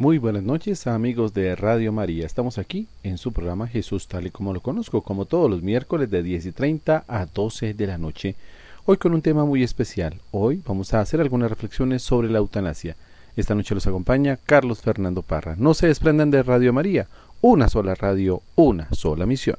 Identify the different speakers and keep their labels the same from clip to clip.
Speaker 1: Muy buenas noches amigos de Radio María. Estamos aquí en su programa Jesús tal y como lo conozco, como todos los miércoles de 10 y 30 a 12 de la noche. Hoy con un tema muy especial. Hoy vamos a hacer algunas reflexiones sobre la eutanasia. Esta noche los acompaña Carlos Fernando Parra. No se desprendan de Radio María. Una sola radio, una sola misión.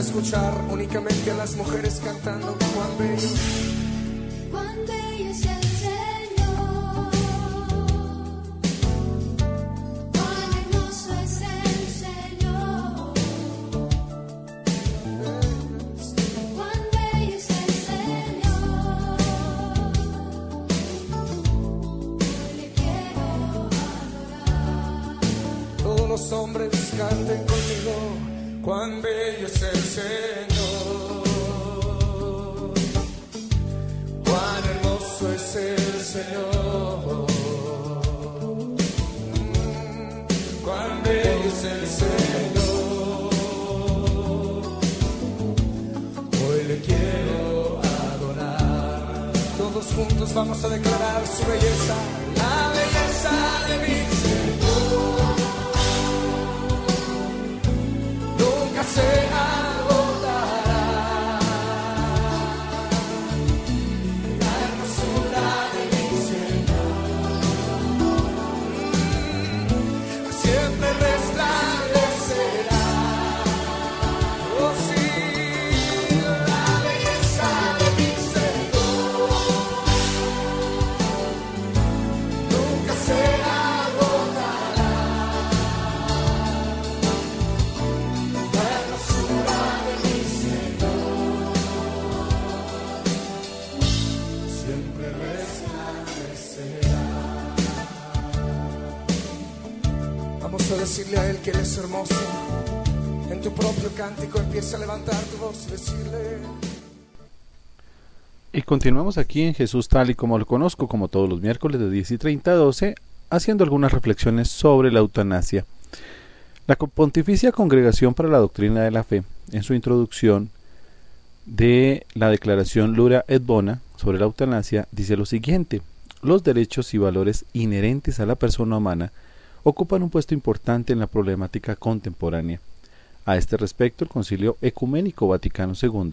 Speaker 2: escuchar únicamente a las mujeres cantando cuán bello. Los hombres canten conmigo cuán bello es el Señor, cuán hermoso es el Señor, cuán bello es el Señor. Hoy le quiero adorar. Todos juntos vamos a declarar su belleza, la belleza de mi say I decirle a Él que Él es hermoso. En tu propio cántico empieza a levantar tu voz y decirle...
Speaker 1: Y continuamos aquí en Jesús tal y como lo conozco, como todos los miércoles de 10 y 30 a 12, haciendo algunas reflexiones sobre la eutanasia. La Pontificia Congregación para la Doctrina de la Fe, en su introducción de la Declaración Lura et Bona sobre la eutanasia, dice lo siguiente: Los derechos y valores inherentes a la persona humana ocupan un puesto importante en la problemática contemporánea. A este respecto, el Concilio Ecuménico Vaticano II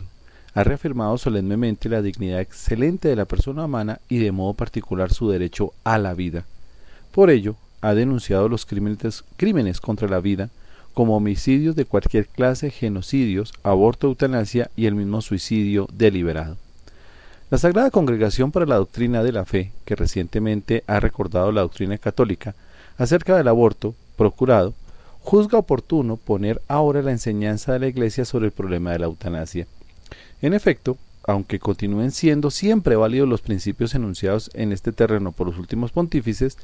Speaker 1: ha reafirmado solemnemente la dignidad excelente de la persona humana y de modo particular su derecho a la vida. Por ello, ha denunciado los crímenes, contra la vida como homicidios de cualquier clase, genocidios, aborto, eutanasia y el mismo suicidio deliberado. La Sagrada Congregación para la Doctrina de la Fe, que recientemente ha recordado la doctrina católica, acerca del aborto, procurado, juzga oportuno poner ahora la enseñanza de la Iglesia sobre el problema de la eutanasia. En efecto, aunque continúen siendo siempre válidos los principios enunciados en este terreno por los últimos pontífices,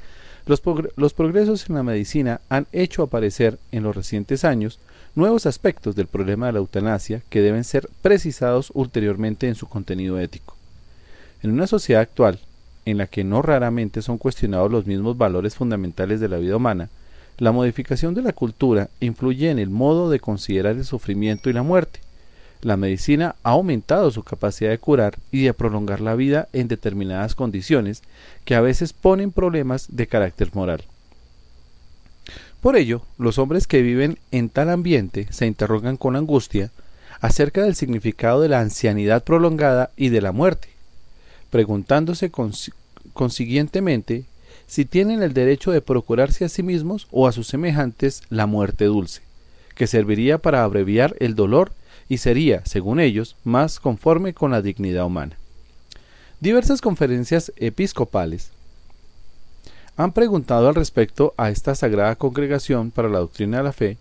Speaker 1: los, progr- los progresos en la medicina han hecho aparecer en los recientes años nuevos aspectos del problema de la eutanasia que deben ser precisados ulteriormente en su contenido ético. En una sociedad actual, en la que no raramente son cuestionados los mismos valores fundamentales de la vida humana, la modificación de la cultura influye en el modo de considerar el sufrimiento y la muerte. La medicina ha aumentado su capacidad de curar y de prolongar la vida en determinadas condiciones que a veces ponen problemas de carácter moral. Por ello, los hombres que viven en tal ambiente se interrogan con angustia acerca del significado de la ancianidad prolongada y de la muerte, preguntándose consi- consiguientemente si tienen el derecho de procurarse a sí mismos o a sus semejantes la muerte dulce, que serviría para abreviar el dolor y sería, según ellos, más conforme con la dignidad humana. Diversas conferencias episcopales han preguntado al respecto a esta sagrada congregación para la doctrina de la fe,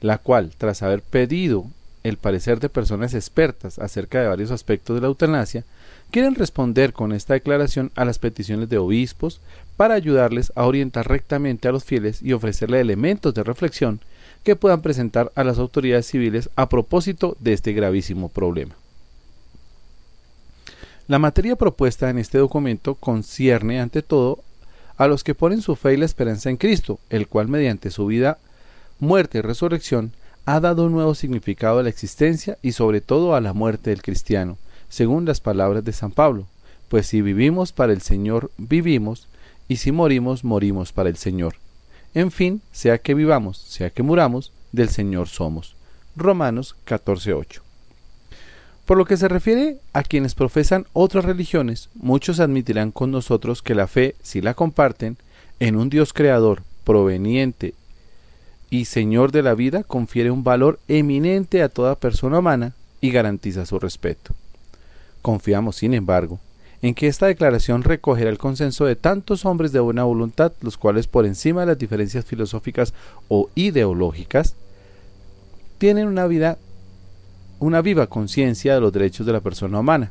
Speaker 1: la cual, tras haber pedido el parecer de personas expertas acerca de varios aspectos de la eutanasia, quieren responder con esta declaración a las peticiones de obispos para ayudarles a orientar rectamente a los fieles y ofrecerle elementos de reflexión que puedan presentar a las autoridades civiles a propósito de este gravísimo problema. La materia propuesta en este documento concierne ante todo a los que ponen su fe y la esperanza en Cristo, el cual mediante su vida, muerte y resurrección ha dado un nuevo significado a la existencia y sobre todo a la muerte del cristiano, según las palabras de San Pablo, pues si vivimos para el Señor, vivimos, y si morimos, morimos para el Señor. En fin, sea que vivamos, sea que muramos, del Señor somos. Romanos 14:8. Por lo que se refiere a quienes profesan otras religiones, muchos admitirán con nosotros que la fe, si la comparten, en un Dios creador, proveniente y Señor de la vida, confiere un valor eminente a toda persona humana y garantiza su respeto. Confiamos, sin embargo, en que esta declaración recogerá el consenso de tantos hombres de buena voluntad, los cuales por encima de las diferencias filosóficas o ideológicas, tienen una vida una viva conciencia de los derechos de la persona humana.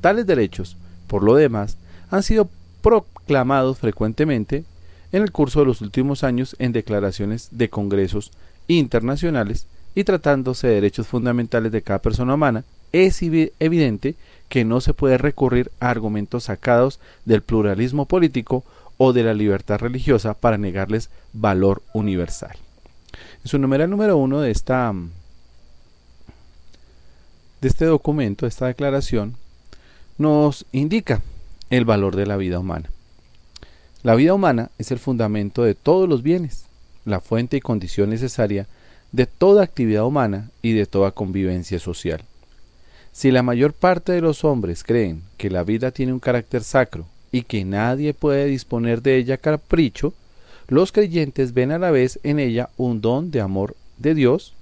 Speaker 1: Tales derechos, por lo demás, han sido proclamados frecuentemente en el curso de los últimos años en declaraciones de congresos internacionales y tratándose de derechos fundamentales de cada persona humana, es evi- evidente que no se puede recurrir a argumentos sacados del pluralismo político o de la libertad religiosa para negarles valor universal. En su numeral número uno de esta mm, de este documento, esta declaración, nos indica el valor de la vida humana. La vida humana es el fundamento de todos los bienes, la fuente y condición necesaria de toda actividad humana y de toda convivencia social. Si la mayor parte de los hombres creen que la vida tiene un carácter sacro y que nadie puede disponer de ella a capricho, los creyentes ven a la vez en ella un don de amor de Dios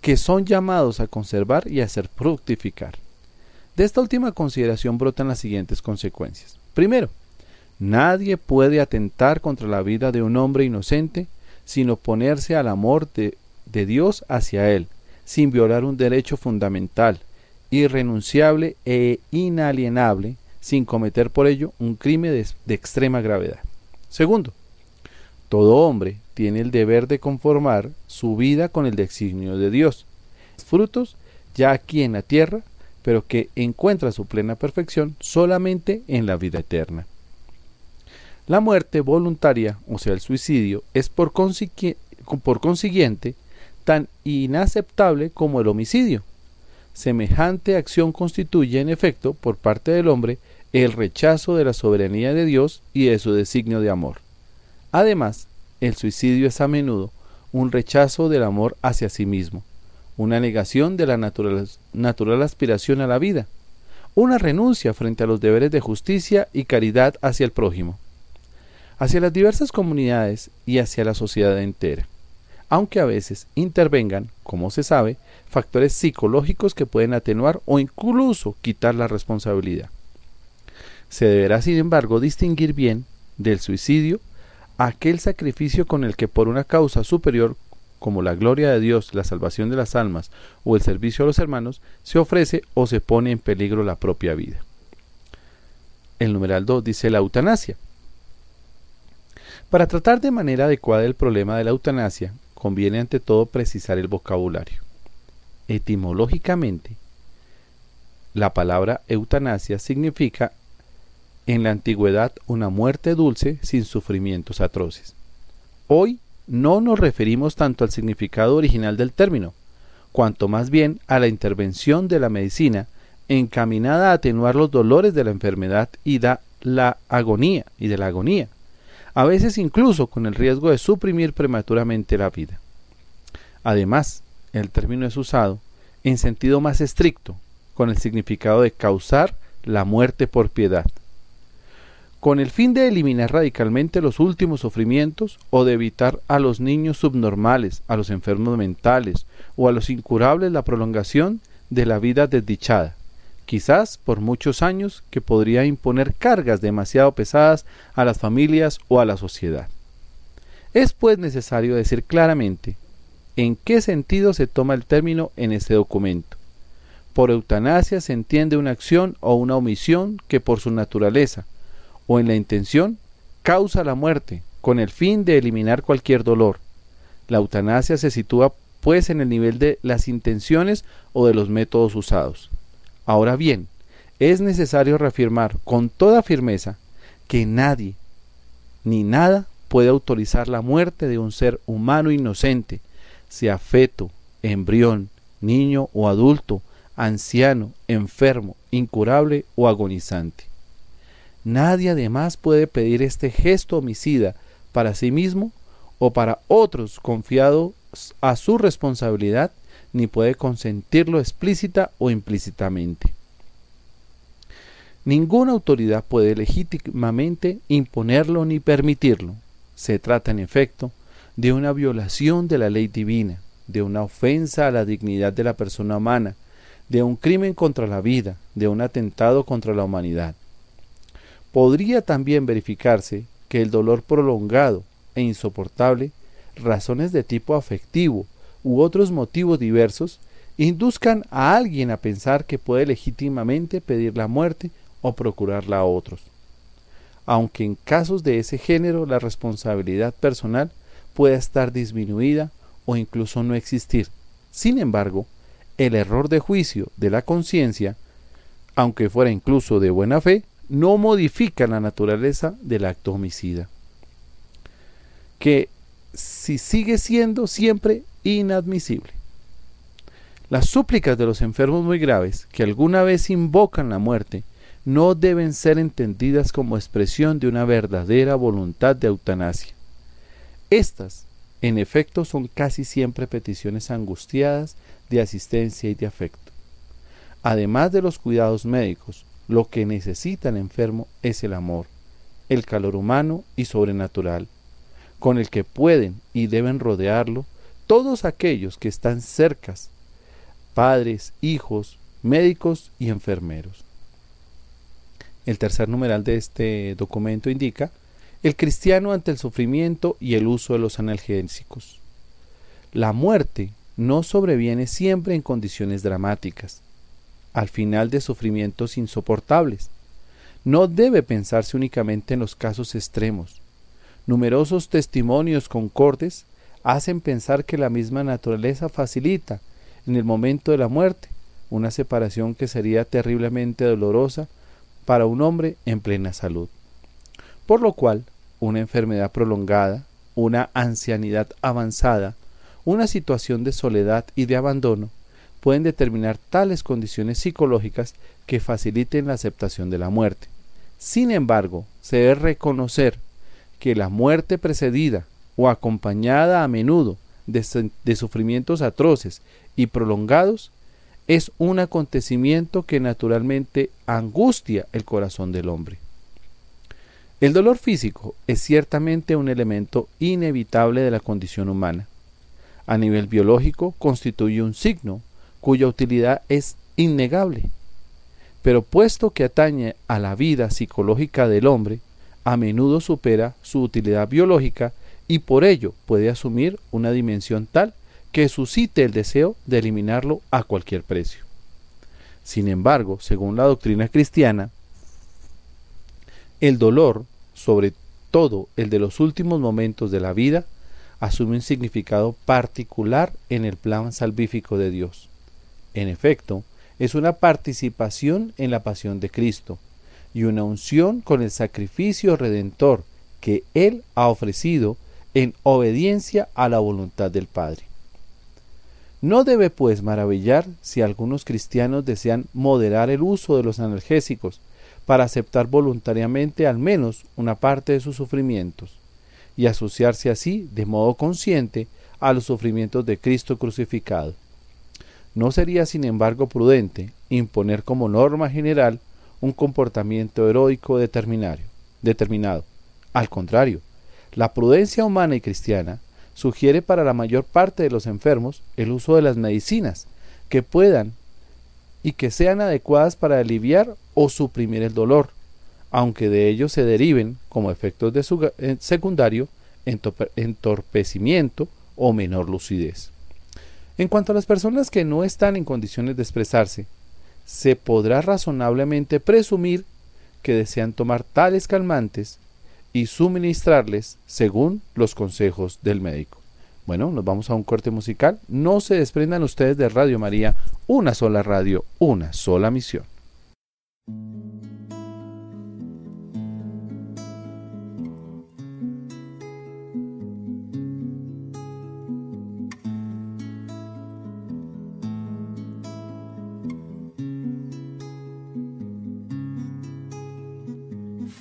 Speaker 1: que son llamados a conservar y a hacer fructificar. De esta última consideración brotan las siguientes consecuencias. Primero, nadie puede atentar contra la vida de un hombre inocente sin oponerse al amor de, de Dios hacia él, sin violar un derecho fundamental, irrenunciable e inalienable, sin cometer por ello un crimen de, de extrema gravedad. Segundo, todo hombre tiene el deber de conformar su vida con el designio de Dios. Frutos ya aquí en la tierra, pero que encuentra su plena perfección solamente en la vida eterna. La muerte voluntaria, o sea, el suicidio, es por, por consiguiente tan inaceptable como el homicidio. Semejante acción constituye, en efecto, por parte del hombre, el rechazo de la soberanía de Dios y de su designio de amor. Además, el suicidio es a menudo un rechazo del amor hacia sí mismo, una negación de la natural, natural aspiración a la vida, una renuncia frente a los deberes de justicia y caridad hacia el prójimo, hacia las diversas comunidades y hacia la sociedad entera, aunque a veces intervengan, como se sabe, factores psicológicos que pueden atenuar o incluso quitar la responsabilidad. Se deberá, sin embargo, distinguir bien del suicidio aquel sacrificio con el que por una causa superior como la gloria de Dios, la salvación de las almas o el servicio a los hermanos, se ofrece o se pone en peligro la propia vida. El numeral 2 dice la eutanasia. Para tratar de manera adecuada el problema de la eutanasia, conviene ante todo precisar el vocabulario. Etimológicamente, la palabra eutanasia significa en la antigüedad una muerte dulce sin sufrimientos atroces. Hoy no nos referimos tanto al significado original del término, cuanto más bien a la intervención de la medicina encaminada a atenuar los dolores de la enfermedad y da la agonía y de la agonía, a veces incluso con el riesgo de suprimir prematuramente la vida. Además, el término es usado en sentido más estricto, con el significado de causar la muerte por piedad, con el fin de eliminar radicalmente los últimos sufrimientos o de evitar a los niños subnormales, a los enfermos mentales o a los incurables la prolongación de la vida desdichada, quizás por muchos años que podría imponer cargas demasiado pesadas a las familias o a la sociedad. Es pues necesario decir claramente en qué sentido se toma el término en este documento. Por eutanasia se entiende una acción o una omisión que por su naturaleza o en la intención causa la muerte con el fin de eliminar cualquier dolor. La eutanasia se sitúa pues en el nivel de las intenciones o de los métodos usados. Ahora bien, es necesario reafirmar con toda firmeza que nadie ni nada puede autorizar la muerte de un ser humano inocente, sea feto, embrión, niño o adulto, anciano, enfermo, incurable o agonizante. Nadie además puede pedir este gesto homicida para sí mismo o para otros confiados a su responsabilidad, ni puede consentirlo explícita o implícitamente. Ninguna autoridad puede legítimamente imponerlo ni permitirlo. Se trata, en efecto, de una violación de la ley divina, de una ofensa a la dignidad de la persona humana, de un crimen contra la vida, de un atentado contra la humanidad. Podría también verificarse que el dolor prolongado e insoportable, razones de tipo afectivo u otros motivos diversos, induzcan a alguien a pensar que puede legítimamente pedir la muerte o procurarla a otros. Aunque en casos de ese género la responsabilidad personal pueda estar disminuida o incluso no existir. Sin embargo, el error de juicio de la conciencia, aunque fuera incluso de buena fe, no modifica la naturaleza del acto homicida, que si sigue siendo siempre inadmisible. Las súplicas de los enfermos muy graves que alguna vez invocan la muerte no deben ser entendidas como expresión de una verdadera voluntad de eutanasia. Estas, en efecto, son casi siempre peticiones angustiadas de asistencia y de afecto. Además de los cuidados médicos, lo que necesita el enfermo es el amor, el calor humano y sobrenatural, con el que pueden y deben rodearlo todos aquellos que están cercas, padres, hijos, médicos y enfermeros. El tercer numeral de este documento indica el cristiano ante el sufrimiento y el uso de los analgésicos. La muerte no sobreviene siempre en condiciones dramáticas, al final de sufrimientos insoportables. No debe pensarse únicamente en los casos extremos. Numerosos testimonios concordes hacen pensar que la misma naturaleza facilita, en el momento de la muerte, una separación que sería terriblemente dolorosa para un hombre en plena salud. Por lo cual, una enfermedad prolongada, una ancianidad avanzada, una situación de soledad y de abandono, pueden determinar tales condiciones psicológicas que faciliten la aceptación de la muerte. Sin embargo, se debe reconocer que la muerte precedida o acompañada a menudo de, de, sufrimientos atroces y prolongados es un acontecimiento que naturalmente angustia el corazón del hombre. El dolor físico es ciertamente un elemento inevitable de la condición humana. A nivel biológico constituye un signo cuya utilidad es innegable. Pero puesto que atañe a la vida psicológica del hombre, a menudo supera su utilidad biológica y por ello puede asumir una dimensión tal que suscite el deseo de eliminarlo a cualquier precio. Sin embargo, según la doctrina cristiana, el dolor, sobre todo el de los últimos momentos de la vida, asume un significado particular en el plan salvífico de Dios. En efecto, es una participación en la pasión de Cristo y una unción con el sacrificio redentor que Él ha ofrecido en obediencia a la voluntad del Padre. No debe pues maravillar si algunos cristianos desean moderar el uso de los analgésicos para aceptar voluntariamente al menos una parte de sus sufrimientos y asociarse así de modo consciente a los sufrimientos de Cristo crucificado. No sería, sin embargo, prudente imponer como norma general un comportamiento heroico determinado. Al contrario, la prudencia humana y cristiana sugiere para la mayor parte de los enfermos el uso de las medicinas que puedan y que sean adecuadas para aliviar o suprimir el dolor, aunque de ello se deriven como efectos de eh, secundario entorpe- entorpecimiento o menor lucidez. En cuanto a las personas que no están en condiciones de expresarse, se podrá razonablemente presumir que desean tomar tales calmantes y suministrarles según los consejos del médico. Bueno, nos vamos a un corte musical. No se desprendan ustedes de Radio María, una sola radio, una sola misión.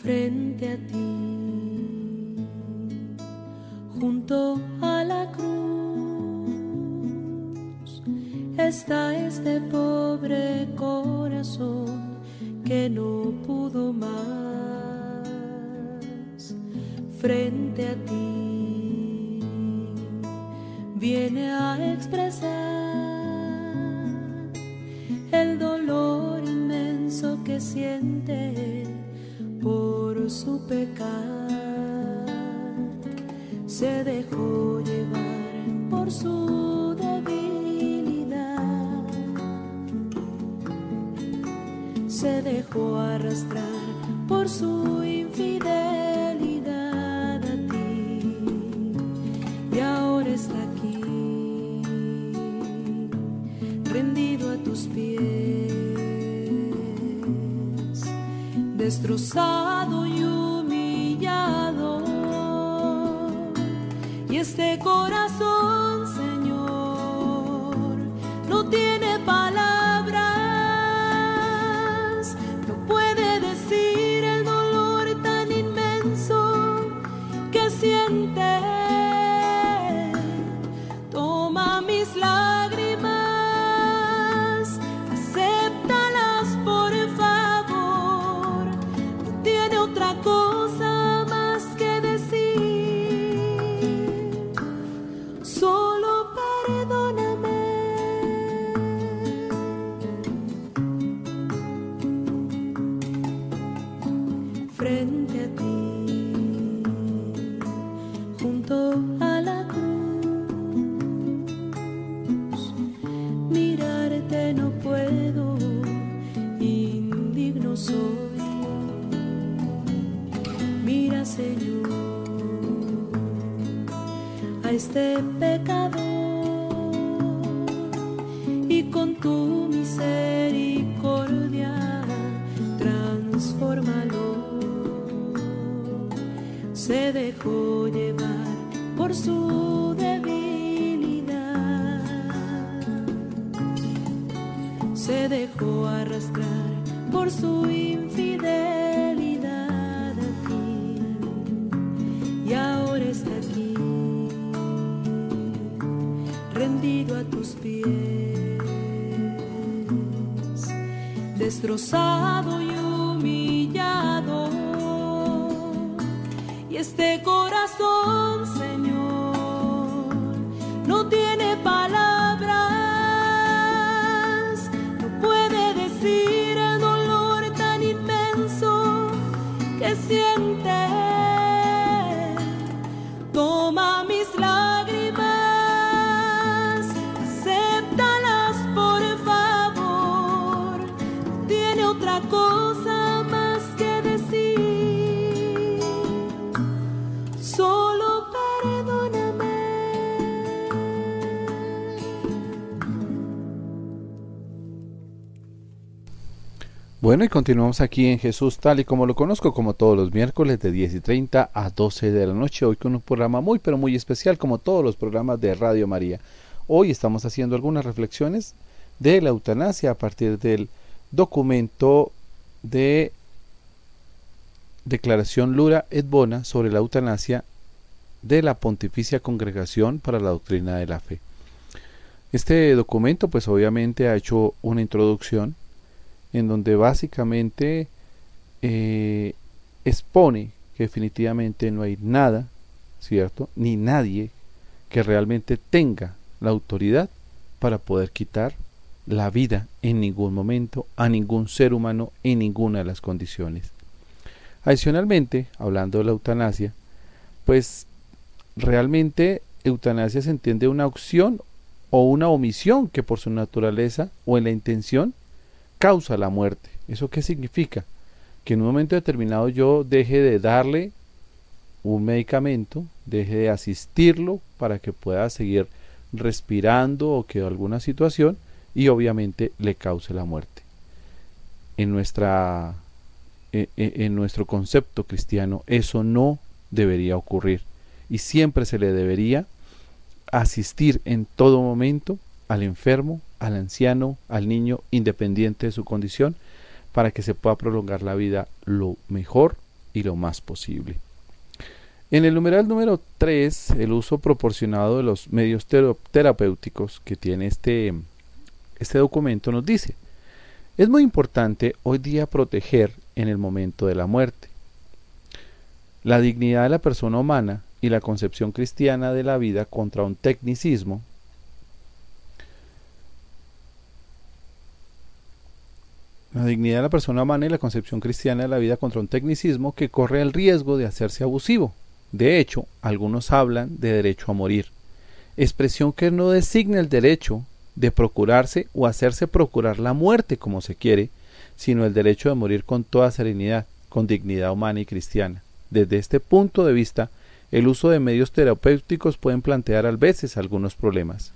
Speaker 3: frente a ti, junto a está este pobre corazón que no pudo más. Frente a ti, viene a expresar el dolor inmenso que siente por su pecar. Se dejó su debilidad. Se dejó arrastrar por su infidelidad a ti. Y ahora está aquí, rendido a tus pies destrozado y humillado. Y este corazón,
Speaker 1: Bueno, y continuamos aquí en Jesús tal y como lo conozco, como todos los miércoles de 10 y 30 a 12 de la noche, hoy con un programa muy pero muy especial como todos los programas de Radio María. Hoy estamos haciendo algunas reflexiones de la eutanasia a partir del documento de Declaración Lura et Bona sobre la eutanasia de la Pontificia Congregación para la Doctrina de la Fe. Este documento pues obviamente ha hecho una introducción en donde básicamente eh, expone que definitivamente no hay nada, ¿cierto? Ni nadie que realmente tenga la autoridad para poder quitar la vida en ningún momento a ningún ser humano en ninguna de las condiciones. Adicionalmente, hablando de la eutanasia, pues realmente eutanasia se entiende una opción o una omisión que por su naturaleza o en la intención causa la muerte. ¿Eso qué significa? Que en un momento determinado yo deje de darle un medicamento, deje de asistirlo para que pueda seguir respirando o que alguna situación y obviamente le cause la muerte. En nuestra en, en nuestro concepto cristiano eso no debería ocurrir y siempre se le debería asistir en todo momento al enfermo, al anciano, al niño, independiente de su condición, para que se pueda prolongar la vida lo mejor y lo más posible. En el numeral número 3, el uso proporcionado de los medios terapéuticos que tiene este, este documento nos dice, es muy importante hoy día proteger en el momento de la muerte. La dignidad de la persona humana y la concepción cristiana de la vida contra un tecnicismo la dignidad de la persona humana y la concepción cristiana de la vida contra un tecnicismo que corre el riesgo de hacerse abusivo. De hecho, algunos hablan de derecho a morir, expresión que no designa el derecho de procurarse o hacerse procurar la muerte como se quiere, sino el derecho de morir con toda serenidad, con dignidad humana y cristiana. Desde este punto de vista, el uso de medios terapéuticos pueden plantear a veces algunos problemas.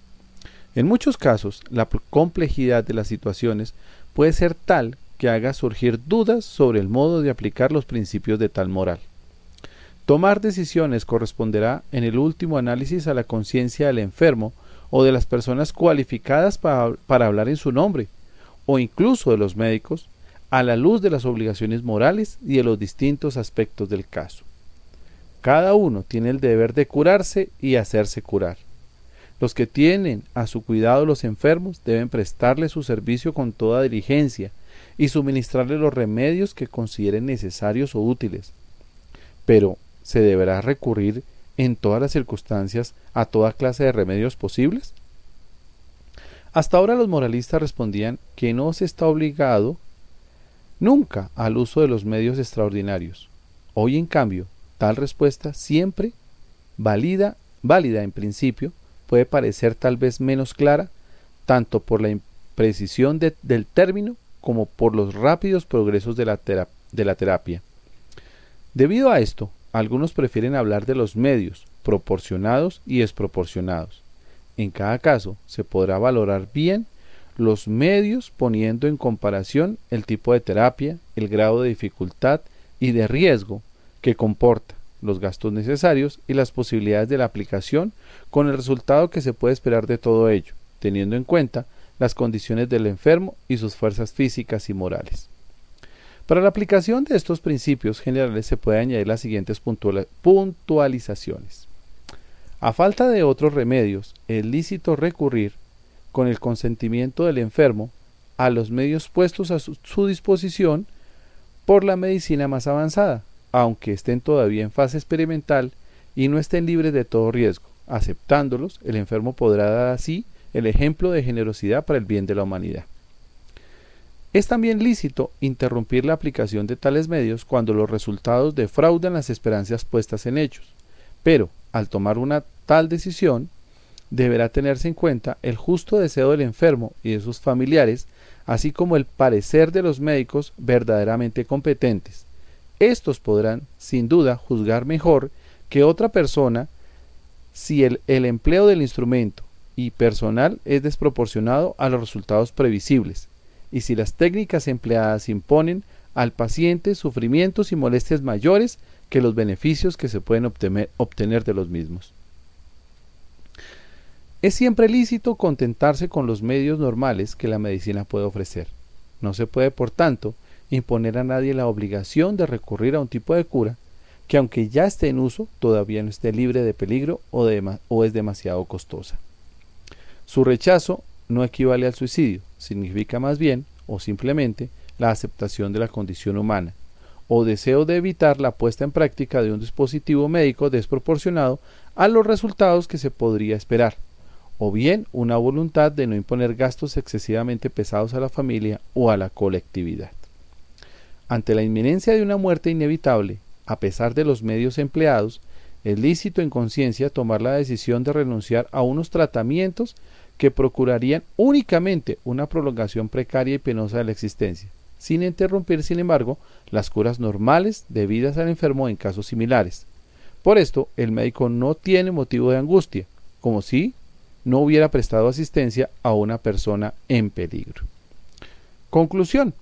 Speaker 1: En muchos casos, la complejidad de las situaciones puede ser tal que haga surgir dudas sobre el modo de aplicar los principios de tal moral. Tomar decisiones corresponderá en el último análisis a la conciencia del enfermo o de las personas cualificadas para, para hablar en su nombre, o incluso de los médicos, a la luz de las obligaciones morales y de los distintos aspectos del caso. Cada uno tiene el deber de curarse y hacerse curar. Los que tienen a su cuidado los enfermos deben prestarle su servicio con toda diligencia y suministrarle los remedios que consideren necesarios o útiles. Pero, ¿se deberá recurrir en todas las circunstancias a toda clase de remedios posibles? Hasta ahora los moralistas respondían que no se está obligado nunca al uso de los medios extraordinarios. Hoy, en cambio, tal respuesta siempre válida, válida en principio, puede parecer tal vez menos clara, tanto por la imprecisión de- del término como por los rápidos progresos de la, de la terapia. Debido a esto, algunos prefieren hablar de los medios proporcionados y desproporcionados. En cada caso, se podrá valorar bien los medios poniendo en comparación el tipo de terapia, el grado de dificultad y de riesgo que comporta, los gastos necesarios y las posibilidades de la aplicación con el resultado que se puede esperar de todo ello, teniendo en cuenta las condiciones del enfermo y sus fuerzas físicas y morales. Para la aplicación de estos principios generales se puede añadir las siguientes puntualizaciones. A falta de otros remedios, es lícito recurrir, con el consentimiento del enfermo, a los medios puestos a su, su disposición por la medicina más avanzada, aunque estén todavía en fase experimental y no estén libres de todo riesgo. Aceptándolos, el enfermo podrá dar así el ejemplo de generosidad para el bien de la humanidad. Es también lícito interrumpir la aplicación de tales medios cuando los resultados defraudan las esperanzas puestas en ellos, pero al tomar una tal decisión, deberá tenerse en cuenta el justo deseo del enfermo y de sus familiares así como el parecer de los médicos verdaderamente competentes. Estos podrán, sin duda, juzgar mejor que otra persona si el, empleo del instrumento y personal es desproporcionado a los resultados previsibles, y si las técnicas empleadas imponen al paciente sufrimientos y molestias mayores que los beneficios que se pueden obtener de los mismos. Es siempre lícito contentarse con los medios normales que la medicina puede ofrecer. No se puede, por tanto, imponer a nadie la obligación de recurrir a un tipo de cura que aunque ya esté en uso, todavía no esté libre de peligro o, o es demasiado costosa. Su rechazo no equivale al suicidio, significa más bien, o simplemente, la aceptación de la condición humana, o deseo de evitar la puesta en práctica de un dispositivo médico desproporcionado a los resultados que se podría esperar, o bien una voluntad de no imponer gastos excesivamente pesados a la familia o a la colectividad. Ante la inminencia de una muerte inevitable, a pesar de los medios empleados, es lícito en conciencia tomar la decisión de renunciar a unos tratamientos que procurarían únicamente una prolongación precaria y penosa de la existencia, sin interrumpir, sin embargo, las curas normales debidas al enfermo en casos similares. Por esto, el médico no tiene motivo de angustia, como si no hubiera prestado asistencia a una persona en peligro. Conclusión.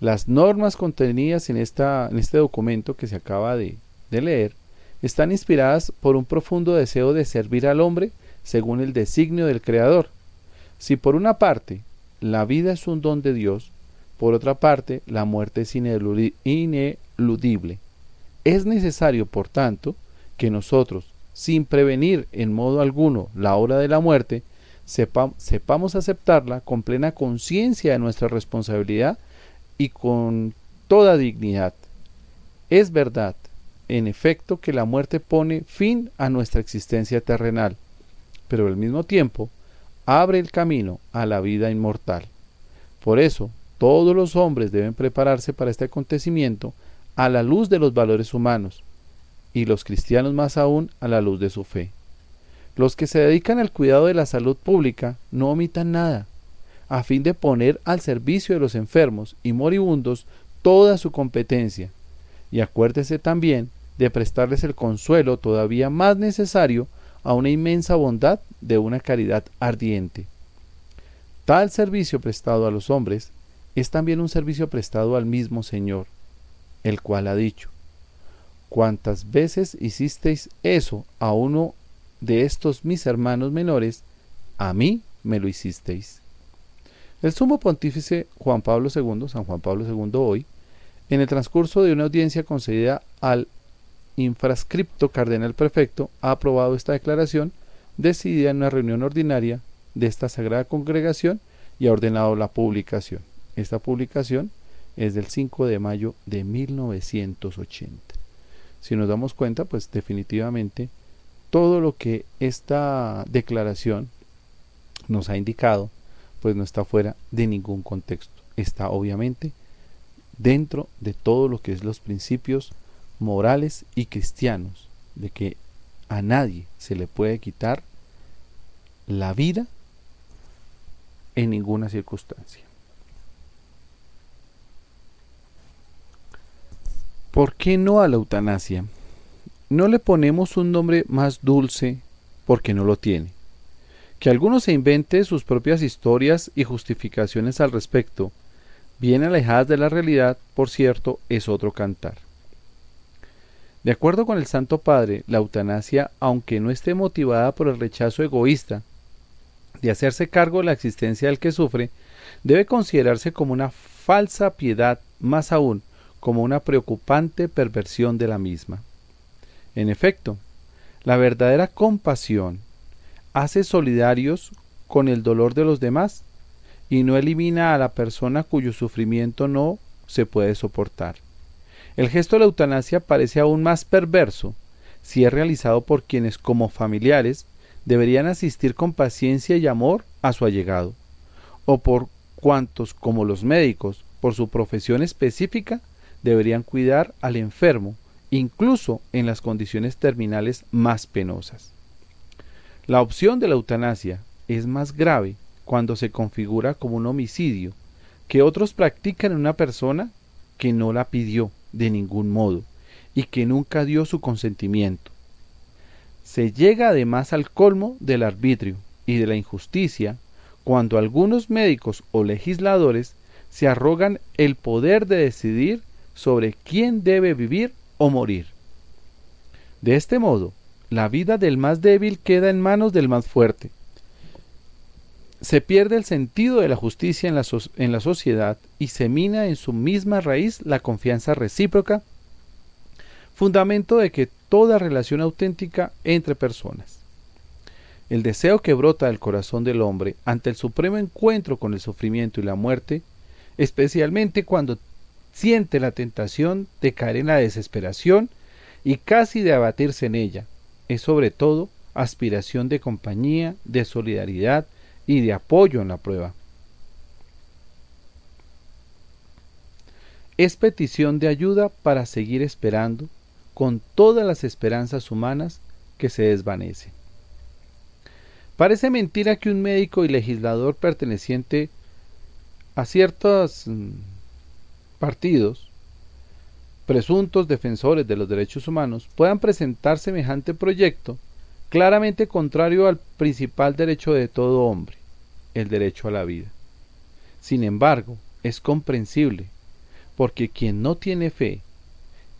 Speaker 1: Las normas contenidas en, esta, en este documento que se acaba de, de leer están inspiradas por un profundo deseo de servir al hombre según el designio del Creador. Si por una parte la vida es un don de Dios, por otra parte la muerte es ineludi- ineludible. Es necesario, por tanto, que nosotros, sin prevenir en modo alguno la hora de la muerte, sepa- sepamos aceptarla con plena conciencia de nuestra responsabilidad y con toda dignidad. Es verdad, en efecto, que la muerte pone fin a nuestra existencia terrenal, pero al mismo tiempo abre el camino a la vida inmortal. Por eso, todos los hombres deben prepararse para este acontecimiento a la luz de los valores humanos, y los cristianos más aún a la luz de su fe. Los que se dedican al cuidado de la salud pública no omitan nada, a fin de poner al servicio de los enfermos y moribundos toda su competencia, y acuérdese también de prestarles el consuelo todavía más necesario a una inmensa bondad de una caridad ardiente. Tal servicio prestado a los hombres es también un servicio prestado al mismo Señor, el cual ha dicho, cuantas veces hicisteis eso a uno de estos mis hermanos menores, a mí me lo hicisteis. El sumo pontífice Juan Pablo II, San Juan Pablo II hoy, en el transcurso de una audiencia concedida al infrascripto cardenal prefecto, ha aprobado esta declaración decidida en una reunión ordinaria de esta sagrada congregación y ha ordenado la publicación. Esta publicación es del 5 de mayo de 1980. Si nos damos cuenta, pues definitivamente todo lo que esta declaración nos ha indicado, pues no está fuera de ningún contexto. Está obviamente dentro de todo lo que es los principios morales y cristianos, de que a nadie se le puede quitar la vida en ninguna circunstancia. ¿Por qué no a la eutanasia? No le ponemos un nombre más dulce porque no lo tiene. Que alguno se invente sus propias historias y justificaciones al respecto, bien alejadas de la realidad, por cierto, es otro cantar. De acuerdo con el Santo Padre, la eutanasia, aunque no esté motivada por el rechazo egoísta de hacerse cargo de la existencia del que sufre, debe considerarse como una falsa piedad, más aún, como una preocupante perversión de la misma. En efecto, la verdadera compasión hace solidarios con el dolor de los demás y no elimina a la persona cuyo sufrimiento no se puede soportar. El gesto de la eutanasia parece aún más perverso si es realizado por quienes como familiares deberían asistir con paciencia y amor a su allegado, o por cuantos como los médicos, por su profesión específica, deberían cuidar al enfermo, incluso en las condiciones terminales más penosas. La opción de la eutanasia es más grave cuando se configura como un homicidio que otros practican en una persona que no la pidió de ningún modo y que nunca dio su consentimiento. Se llega además al colmo del arbitrio y de la injusticia cuando algunos médicos o legisladores se arrogan el poder de decidir sobre quién debe vivir o morir. De este modo, la vida del más débil queda en manos del más fuerte. Se pierde el sentido de la justicia en la, en la sociedad y se mina en su misma raíz la confianza recíproca, fundamento de que toda relación auténtica entre personas. El deseo que brota del corazón del hombre ante el supremo encuentro con el sufrimiento y la muerte, especialmente cuando siente la tentación de caer en la desesperación y casi de abatirse en ella, es sobre todo aspiración de compañía, de solidaridad y de apoyo en la prueba. Es petición de ayuda para seguir esperando con todas las esperanzas humanas que se desvanecen. Parece mentira que un médico y legislador perteneciente a ciertos mm, partidos, presuntos defensores de los derechos humanos, puedan presentar semejante proyecto claramente contrario al principal derecho de todo hombre, el derecho a la vida. Sin embargo, es comprensible, porque quien no tiene fe,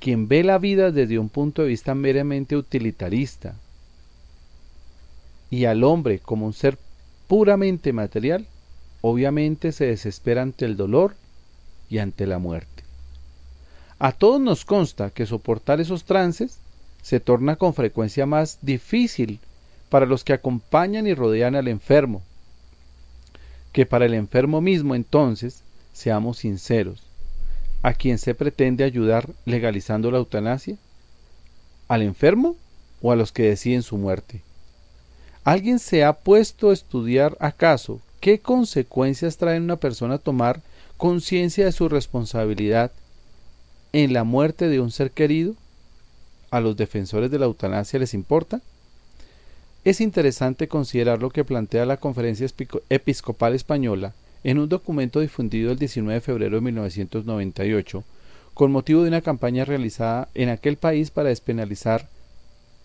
Speaker 1: quien ve la vida desde un punto de vista meramente utilitarista, y al hombre como un ser puramente material, obviamente se desespera ante el dolor y ante la muerte. A todos nos consta que soportar esos trances se torna con frecuencia más difícil para los que acompañan y rodean al enfermo, que para el enfermo mismo entonces, seamos sinceros, ¿a quién se pretende ayudar legalizando la eutanasia? ¿Al enfermo o a los que deciden su muerte? ¿Alguien se ha puesto a estudiar acaso qué consecuencias trae una persona tomar conciencia de su responsabilidad en la muerte de un ser querido? ¿A los defensores de la eutanasia les importa? Es interesante considerar lo que plantea la Conferencia Episcopal Española en un documento difundido el 19 de febrero de 1998 con motivo de una campaña realizada en aquel país para despenalizar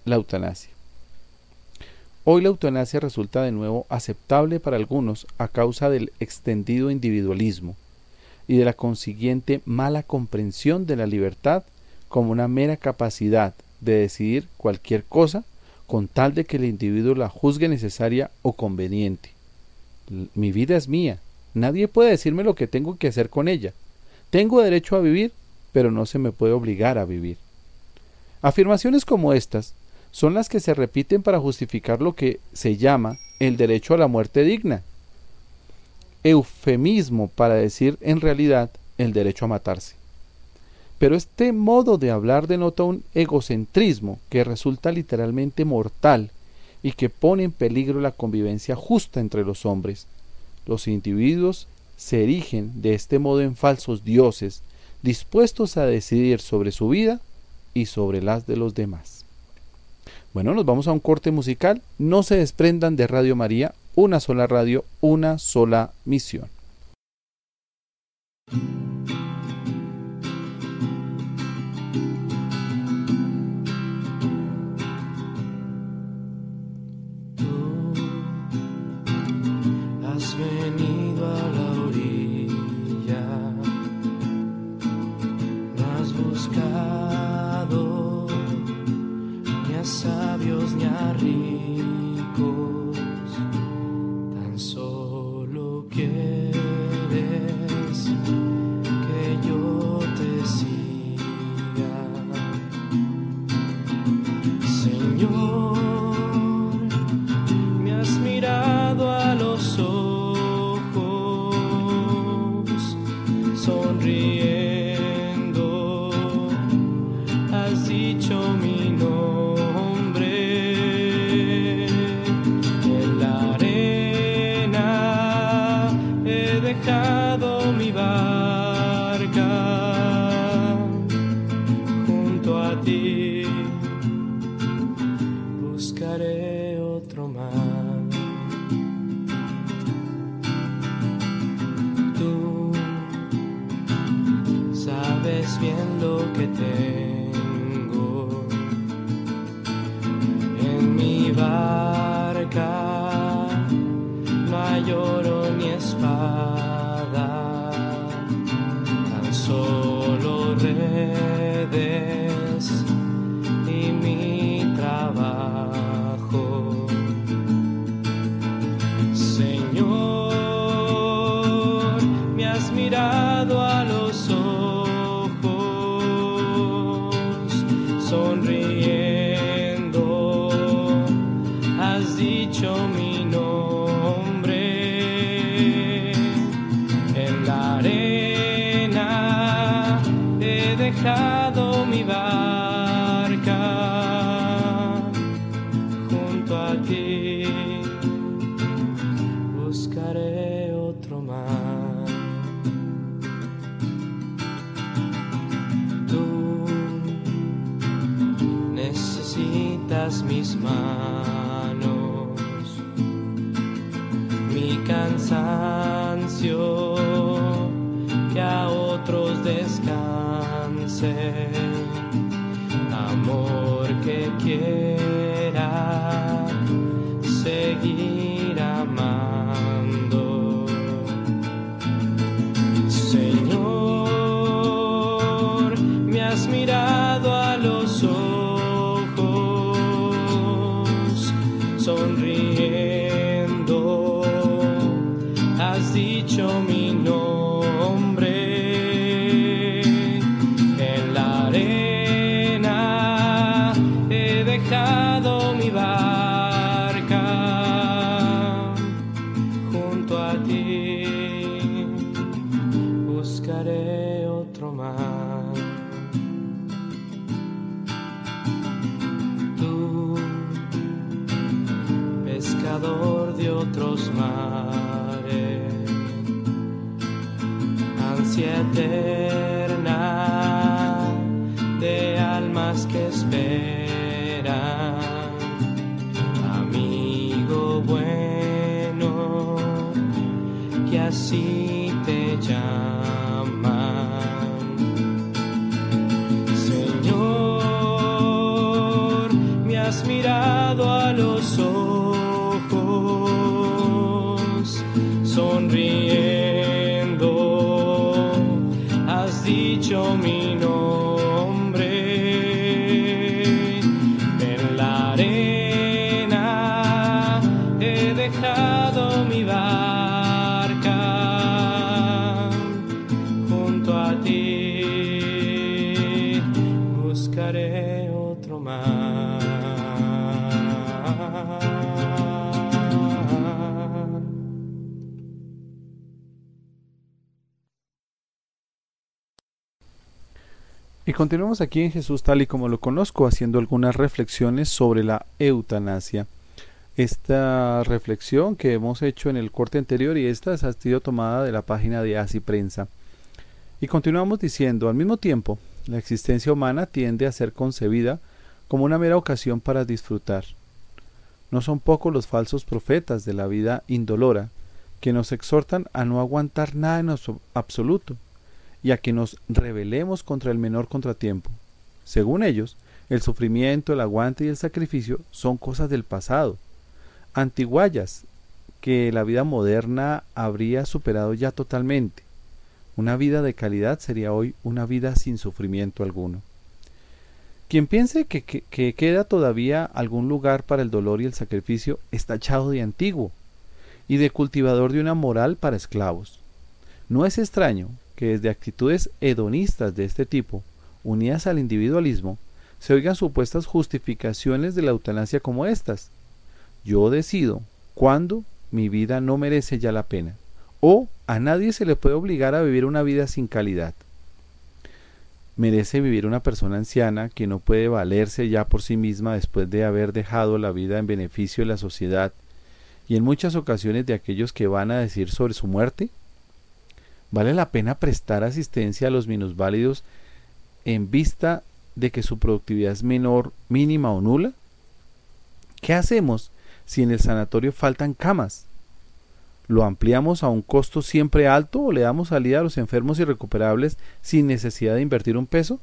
Speaker 1: la eutanasia. Hoy la eutanasia resulta de nuevo aceptable para algunos a causa del extendido individualismo y de la consiguiente mala comprensión de la libertad como una mera capacidad de decidir cualquier cosa con tal de que el individuo la juzgue necesaria o conveniente. Mi vida es mía, nadie puede decirme lo que tengo que hacer con ella. Tengo derecho a vivir, pero no se me puede obligar a vivir. Afirmaciones como estas son las que se repiten para justificar lo que se llama el derecho a la muerte digna, eufemismo para decir en realidad el derecho a matarse. Pero este modo de hablar denota un egocentrismo que resulta literalmente mortal y que pone en peligro la convivencia justa entre los hombres. Los individuos se erigen de este modo en falsos dioses, dispuestos a decidir sobre su vida y sobre las de los demás. Bueno, nos vamos a un corte musical. No se desprendan de Radio María, una sola radio, una sola misión.
Speaker 4: Tú, pescador de otros mares,
Speaker 1: Y continuamos aquí en Jesús tal y como lo conozco, haciendo algunas reflexiones sobre la eutanasia. Esta reflexión que hemos hecho en el corte anterior y esta ha sido tomada de la página de Así Prensa. Y continuamos diciendo, al mismo tiempo, la existencia humana tiende a ser concebida como una mera ocasión para disfrutar. No son pocos los falsos profetas de la vida indolora que nos exhortan a no aguantar nada en abso- absoluto y a que nos rebelemos contra el menor contratiempo. Según ellos, el sufrimiento, el aguante y el sacrificio son cosas del pasado, antiguallas que la vida moderna habría superado ya totalmente. Una vida de calidad sería hoy una vida sin sufrimiento alguno. Quien piense que, que- que queda todavía algún lugar para el dolor y el sacrificio está echado de antiguo y de cultivador de una moral para esclavos. No es extraño que desde actitudes hedonistas de este tipo, unidas al individualismo, se oigan supuestas justificaciones de la eutanasia como estas. Yo decido cuándo mi vida no merece ya la pena, o a nadie se le puede obligar a vivir una vida sin calidad. Merece vivir una persona anciana que no puede valerse ya por sí misma después de haber dejado la vida en beneficio de la sociedad y en muchas ocasiones de aquellos que van a decir sobre su muerte? ¿Vale la pena prestar asistencia a los minusválidos en vista de que su productividad es menor, mínima o nula? ¿Qué hacemos si en el sanatorio faltan camas? ¿Lo ampliamos a un costo siempre alto o le damos salida a los enfermos irrecuperables sin necesidad de invertir un peso?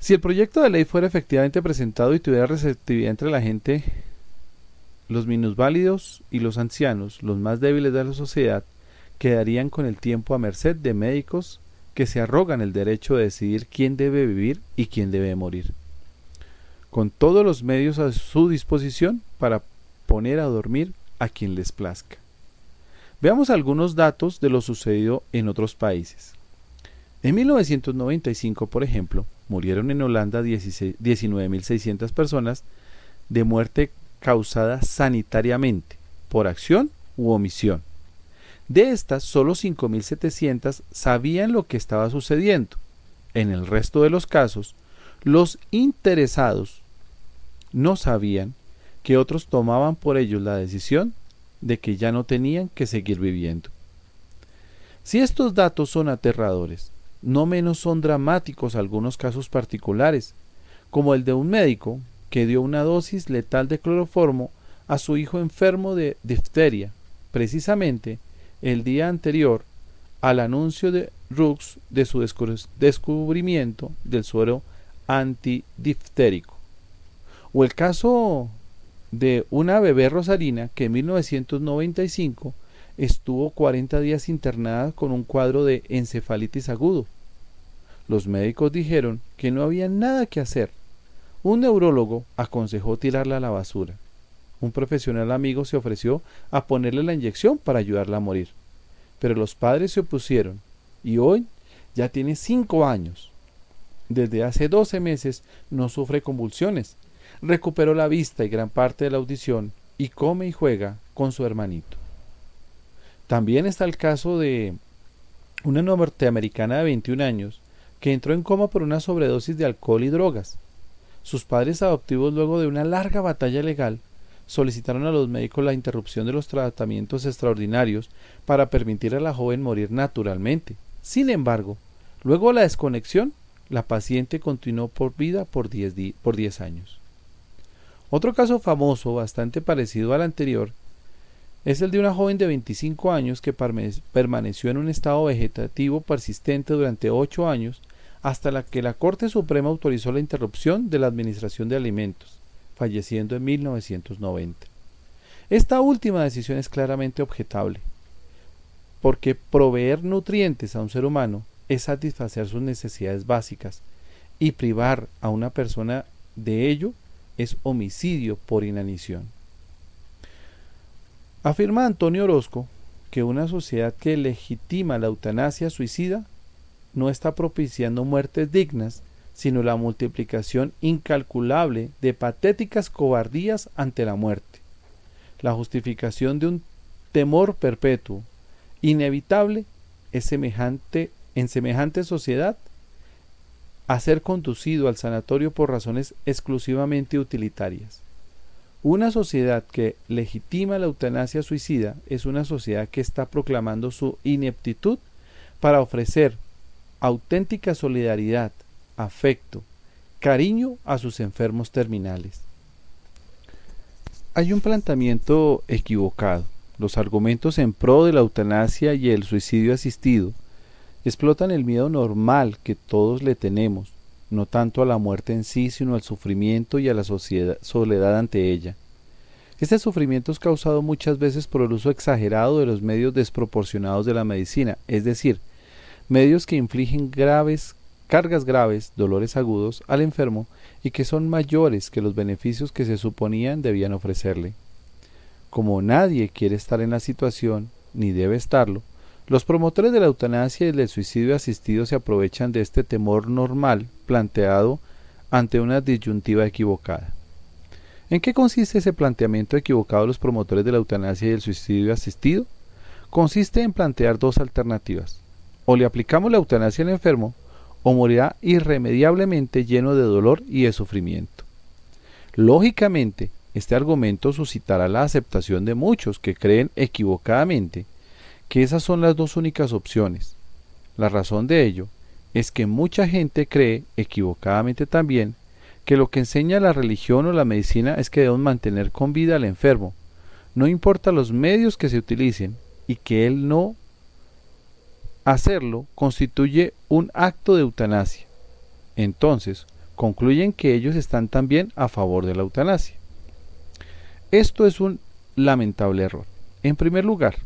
Speaker 1: Si el proyecto de ley fuera efectivamente presentado y tuviera receptividad entre la gente, los minusválidos y los ancianos, los más débiles de la sociedad, quedarían con el tiempo a merced de médicos que se arrogan el derecho de decidir quién debe vivir y quién debe morir, con todos los medios a su disposición para poner a dormir a quien les plazca. Veamos algunos datos de lo sucedido en otros países. En 1995, por ejemplo, murieron en Holanda 16 19.600 personas de muerte causada sanitariamente, por acción u omisión. De estas, solo 5.700 sabían lo que estaba sucediendo. En el resto de los casos, los interesados no sabían que otros tomaban por ellos la decisión de que ya no tenían que seguir viviendo. Si estos datos son aterradores, no menos son dramáticos algunos casos particulares, como el de un médico que dio una dosis letal de cloroformo a su hijo enfermo de difteria, precisamente el día anterior al anuncio de Rux de su descubrimiento del suero antidiftérico. O el caso de una bebé rosarina que en 1995 estuvo 40 días internada con un cuadro de encefalitis agudo. Los médicos dijeron que no había nada que hacer. Un neurólogo aconsejó tirarla a la basura. Un profesional amigo se ofreció a ponerle la inyección para ayudarla a morir. Pero los padres se opusieron y hoy ya tiene cinco años. Desde hace 12 meses no sufre convulsiones, recuperó la vista y gran parte de la audición y come y juega con su hermanito. También está el caso de una norteamericana de 21 años que entró en coma por una sobredosis de alcohol y drogas. Sus padres adoptivos, luego de una larga batalla legal, solicitaron a los médicos la interrupción de los tratamientos extraordinarios para permitir a la joven morir naturalmente. Sin embargo, luego de la desconexión, la paciente continuó por vida por 10 por diez años. Otro caso famoso, bastante parecido al anterior, es el de una joven de 25 años que permaneció en un estado vegetativo persistente durante 8 años hasta la que la Corte Suprema autorizó la interrupción de la administración de alimentos, falleciendo en 1990. Esta última decisión es claramente objetable, porque proveer nutrientes a un ser humano es satisfacer sus necesidades básicas, y privar a una persona de ello es homicidio por inanición. Afirma Antonio Orozco que una sociedad que legitima la eutanasia suicida no está propiciando muertes dignas, sino la multiplicación incalculable de patéticas cobardías ante la muerte. La justificación de un temor perpetuo, inevitable, es semejante en semejante sociedad a ser conducido al sanatorio por razones exclusivamente utilitarias. Una sociedad que legitima la eutanasia suicida es una sociedad que está proclamando su ineptitud para ofrecer auténtica solidaridad, afecto, cariño a sus enfermos terminales. Hay un planteamiento equivocado. Los argumentos en pro de la eutanasia y el suicidio asistido explotan el miedo normal que todos le tenemos, no tanto a la muerte en sí, sino al sufrimiento y a la soledad ante ella. Este sufrimiento es causado muchas veces por el uso exagerado de los medios desproporcionados de la medicina, es decir, medios que infligen graves cargas graves, dolores agudos al enfermo y que son mayores que los beneficios que se suponían debían ofrecerle. Como nadie quiere estar en la situación, ni debe estarlo, los promotores de la eutanasia y del suicidio asistido se aprovechan de este temor normal planteado ante una disyuntiva equivocada. ¿En qué consiste ese planteamiento equivocado de los promotores de la eutanasia y el suicidio asistido? Consiste en plantear dos alternativas. O le aplicamos la eutanasia al enfermo, o morirá irremediablemente lleno de dolor y de sufrimiento. Lógicamente, este argumento suscitará la aceptación de muchos que creen equivocadamente que esas son las dos únicas opciones. La razón de ello es que mucha gente cree, equivocadamente también, que lo que enseña la religión o la medicina es que debemos mantener con vida al enfermo, No importa los medios que se utilicen y que él no hacerlo constituye un acto de eutanasia. Entonces, concluyen que ellos están también a favor de la eutanasia. Esto es un lamentable error. En primer lugar,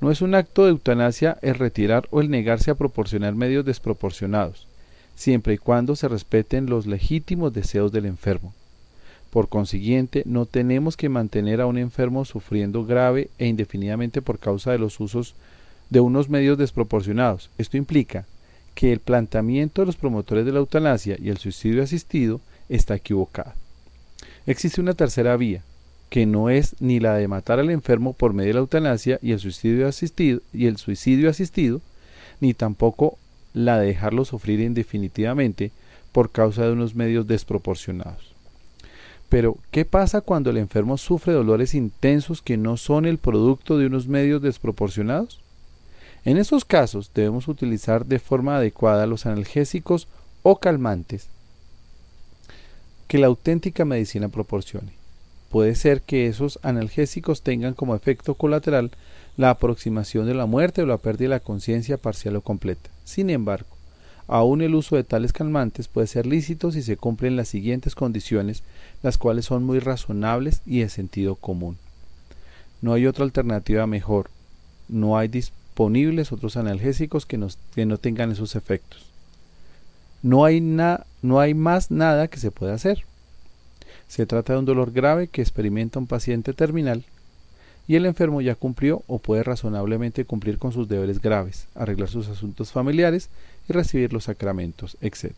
Speaker 1: no es un acto de eutanasia el retirar o el negarse a proporcionar medios desproporcionados, siempre y cuando se respeten los legítimos deseos del enfermo. Por consiguiente, no tenemos que mantener a un enfermo sufriendo grave e indefinidamente por causa de los usos de unos medios desproporcionados. Esto implica que el planteamiento de los promotores de la eutanasia y el suicidio asistido está equivocado. Existe una tercera vía, que no es ni la de matar al enfermo por medio de la eutanasia y el suicidio asistido, ni tampoco la de dejarlo sufrir indefinitivamente por causa de unos medios desproporcionados. Pero, ¿qué pasa cuando el enfermo sufre dolores intensos que no son el producto de unos medios desproporcionados? En esos casos debemos utilizar de forma adecuada los analgésicos o calmantes que la auténtica medicina proporcione. Puede ser que esos analgésicos tengan como efecto colateral la aproximación de la muerte o la pérdida de la conciencia parcial o completa. Sin embargo, aún el uso de tales calmantes puede ser lícito si se cumplen las siguientes condiciones, las cuales son muy razonables y de sentido común. No hay otra alternativa mejor. No hay disponibles otros analgésicos que, que no tengan esos efectos. No hay, na- no hay más nada que se pueda hacer. Se trata de un dolor grave que experimenta un paciente terminal y el enfermo ya cumplió o puede razonablemente cumplir con sus deberes graves, arreglar sus asuntos familiares y recibir los sacramentos, etc.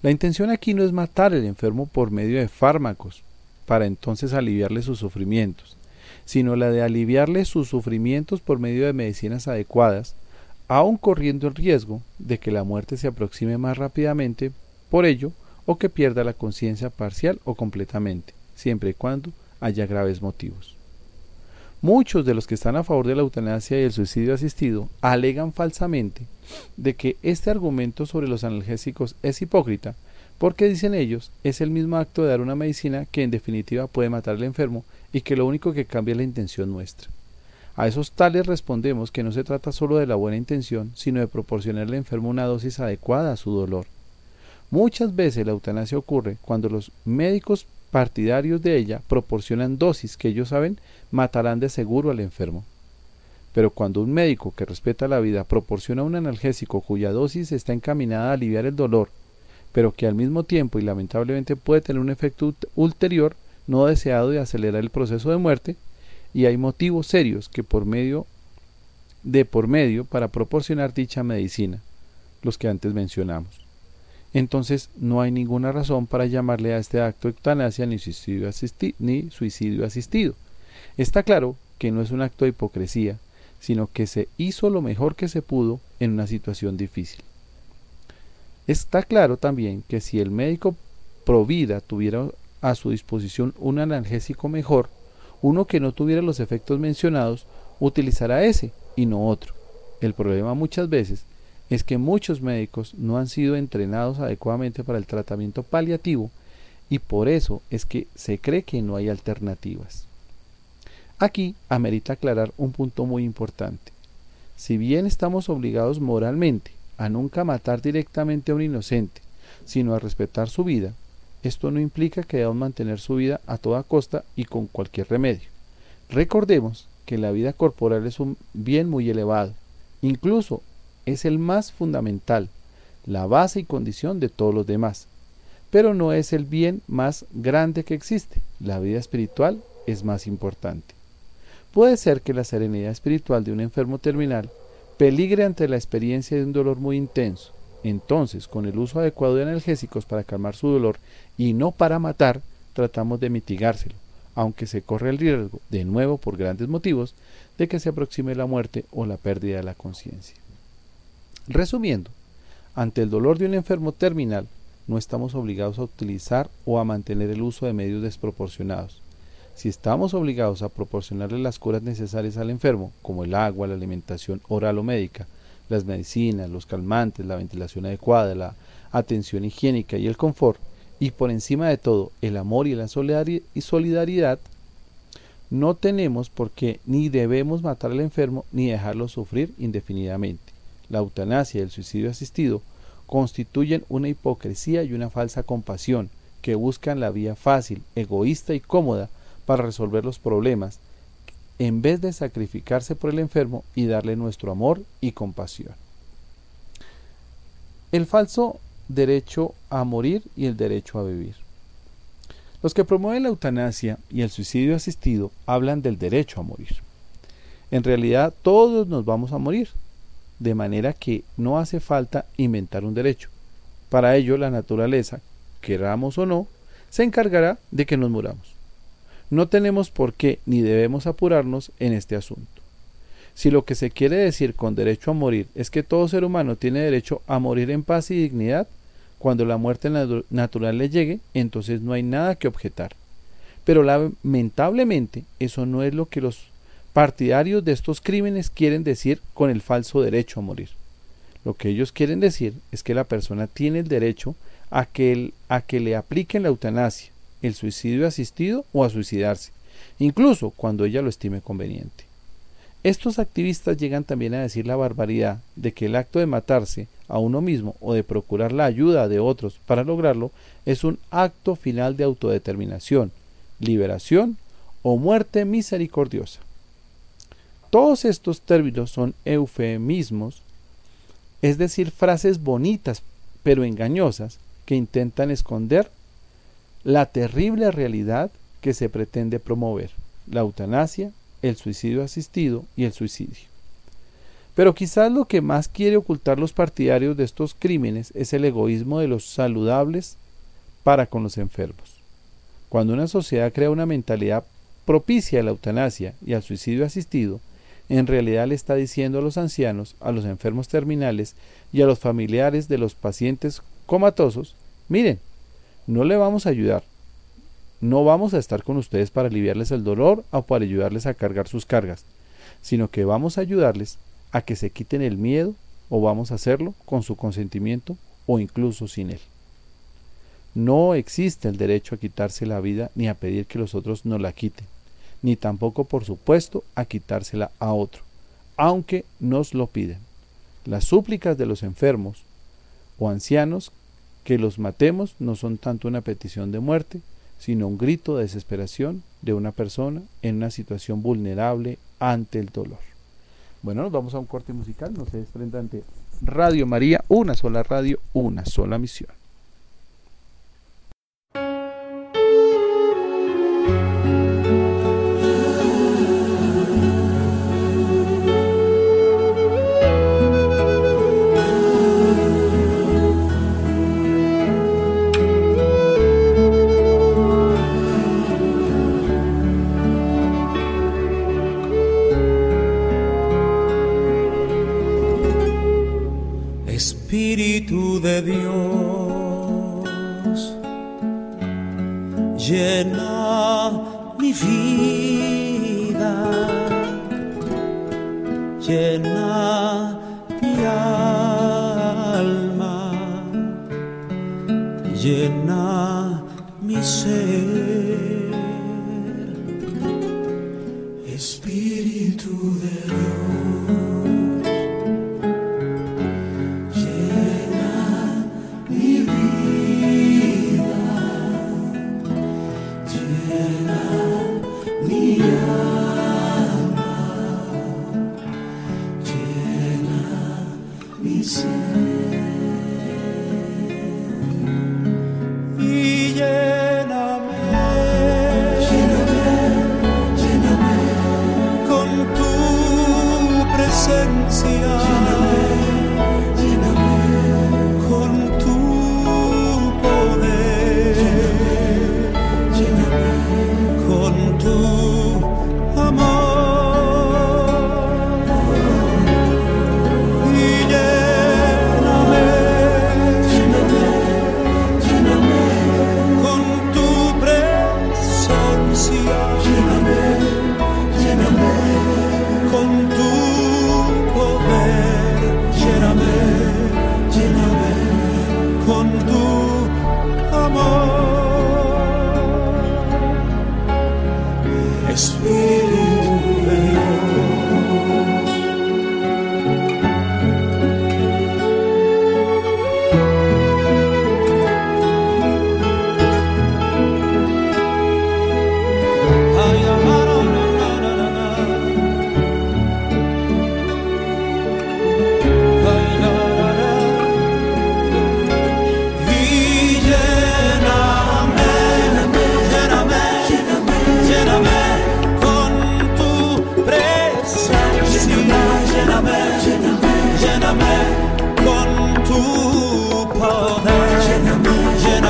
Speaker 1: La intención aquí no es matar al enfermo por medio de fármacos, para entonces aliviarle sus sufrimientos, sino la de aliviarle sus sufrimientos por medio de medicinas adecuadas, aun corriendo el riesgo de que la muerte se aproxime más rápidamente por ello o que pierda la conciencia parcial o completamente, siempre y cuando haya graves motivos. Muchos de los que están a favor de la eutanasia y el suicidio asistido alegan falsamente de que este argumento sobre los analgésicos es hipócrita, porque dicen ellos es el mismo acto de dar una medicina que en definitiva puede matar al enfermo y que lo único que cambia es la intención nuestra. A esos tales respondemos que no se trata solo de la buena intención, sino de proporcionarle al enfermo una dosis adecuada a su dolor. Muchas veces la eutanasia ocurre cuando los médicos partidarios de ella proporcionan dosis que ellos saben matarán de seguro al enfermo. Pero cuando un médico que respeta la vida proporciona un analgésico cuya dosis está encaminada a aliviar el dolor, pero que al mismo tiempo y lamentablemente puede tener un efecto ult- ulterior no deseado de acelerar el proceso de muerte, y hay motivos serios que por medio de por medio para proporcionar dicha medicina, los que antes mencionamos. Entonces no hay ninguna razón para llamarle a este acto eutanasia ni suicidio, asisti- ni suicidio asistido. Está claro que no es un acto de hipocresía, sino que se hizo lo mejor que se pudo en una situación difícil. Está claro también que si el médico provida tuviera a su disposición un analgésico mejor, uno que no tuviera los efectos mencionados, utilizará ese y no otro. El problema muchas veces es que muchos médicos no han sido entrenados adecuadamente para el tratamiento paliativo y por eso es que se cree que no hay alternativas. Aquí amerita aclarar un punto muy importante. Si bien estamos obligados moralmente a nunca matar directamente a un inocente, sino a respetar su vida, esto no implica que debamos mantener su vida a toda costa y con cualquier remedio. Recordemos que la vida corporal es un bien muy elevado, incluso es el más fundamental, la base y condición de todos los demás, pero no es el bien más grande que existe, la vida espiritual es más importante. Puede ser que la serenidad espiritual de un enfermo terminal peligre ante la experiencia de un dolor muy intenso. Entonces, con el uso adecuado de analgésicos para calmar su dolor y no para matar, tratamos de mitigárselo, aunque se corre el riesgo, de nuevo por grandes motivos, de que se aproxime la muerte o la pérdida de la conciencia. Resumiendo, ante el dolor de un enfermo terminal, no estamos obligados a utilizar o a mantener el uso de medios desproporcionados. Si estamos obligados a proporcionarle las curas necesarias al enfermo, como el agua, la alimentación oral o médica, las medicinas, los calmantes, la ventilación adecuada, la atención higiénica y el confort, y por encima de todo el amor y la solidaridad, No tenemos por qué ni debemos matar al enfermo ni dejarlo sufrir indefinidamente. La eutanasia y el suicidio asistido constituyen una hipocresía y una falsa compasión que buscan la vía fácil, egoísta y cómoda para resolver los problemas, en vez de sacrificarse por el enfermo y darle nuestro amor y compasión. El falso derecho a morir y el derecho a vivir. Los que promueven la eutanasia y el suicidio asistido hablan del derecho a morir. En realidad todos nos vamos a morir, de manera que no hace falta inventar un derecho. Para ello la naturaleza, queramos o no, se encargará de que nos muramos. No tenemos por qué ni debemos apurarnos en este asunto. Si lo que se quiere decir con derecho a morir es que todo ser humano tiene derecho a morir en paz y dignidad, cuando la muerte natu- natural le llegue, entonces no hay nada que objetar. Pero lamentablemente eso no es lo que los partidarios de estos crímenes quieren decir con el falso derecho a morir. Lo que ellos quieren decir es que la persona tiene el derecho a que, a que le apliquen la eutanasia, el suicidio asistido o a suicidarse, incluso cuando ella lo estime conveniente. Estos activistas llegan también a decir la barbaridad de que el acto de matarse a uno mismo o de procurar la ayuda de otros para lograrlo es un acto final de autodeterminación, liberación o muerte misericordiosa. Todos estos términos son eufemismos, es decir, frases bonitas pero engañosas que intentan esconder la terrible realidad que se pretende promover, la eutanasia, el suicidio asistido y el suicidio. Pero quizás lo que más quiere ocultar los partidarios de estos crímenes es el egoísmo de los saludables para con los enfermos. Cuando una sociedad crea una mentalidad propicia a la eutanasia y al suicidio asistido, en realidad le está diciendo a los ancianos, a los enfermos terminales y a los familiares de los pacientes comatosos, miren, no le vamos a ayudar, no vamos a estar con ustedes para aliviarles el dolor o para ayudarles a cargar sus cargas, sino que vamos a ayudarles a que se quiten el miedo o vamos a hacerlo con su consentimiento o incluso sin él. No existe el derecho a quitarse la vida ni a pedir que los otros no la quiten, ni tampoco, por supuesto, a quitársela a otro, aunque nos lo piden. Las súplicas de los enfermos o ancianos que los matemos no son tanto una petición de muerte, sino un grito de desesperación de una persona en una situación vulnerable ante el dolor. Bueno, nos vamos a un corte musical, no se desprendan de Radio María, una sola radio, una sola misión.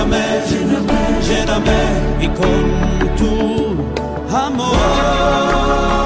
Speaker 4: Lléname, lléname
Speaker 5: y con tu amor.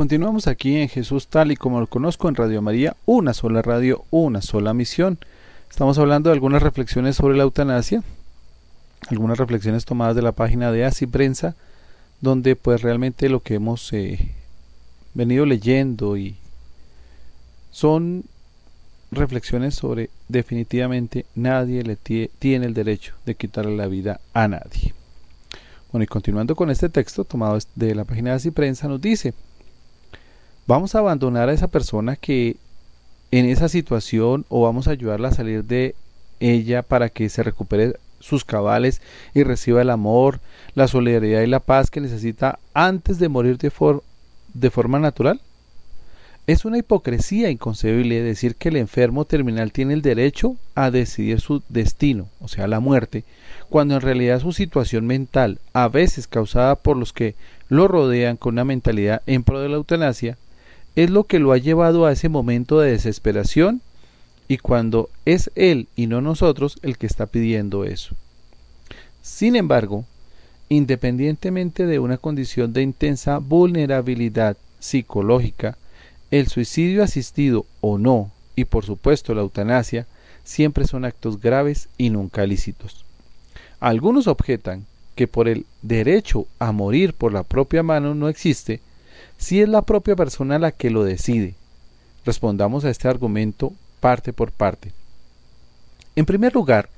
Speaker 1: Continuamos aquí en Jesús tal y como lo conozco en Radio María, una sola radio, una sola misión. Estamos hablando de algunas reflexiones sobre la eutanasia, algunas reflexiones tomadas de la página de Así Prensa, donde pues realmente lo que hemos eh, venido leyendo y son reflexiones sobre definitivamente nadie le tie- tiene el derecho de quitarle la vida a nadie. Bueno, y continuando con este texto tomado de la página de Así Prensa, nos dice, vamos a abandonar a esa persona que en esa situación o vamos a ayudarla a salir de ella para que se recupere sus cabales y reciba el amor, la solidaridad y la paz que necesita antes de morir de, de forma natural? Es una hipocresía inconcebible decir que el enfermo terminal tiene el derecho a decidir su destino, o sea, la muerte, cuando en realidad su situación mental, a veces causada por los que lo rodean con una mentalidad en pro de la eutanasia, es lo que lo ha llevado a ese momento de desesperación y cuando es él y no nosotros el que está pidiendo eso. Sin embargo, independientemente de una condición de intensa vulnerabilidad psicológica, el suicidio asistido o no, y por supuesto la eutanasia, siempre son actos graves y nunca lícitos. Algunos objetan que por el derecho a morir por la propia mano no existe, si es la propia persona la que lo decide. Respondamos a este argumento parte por parte. En primer lugar,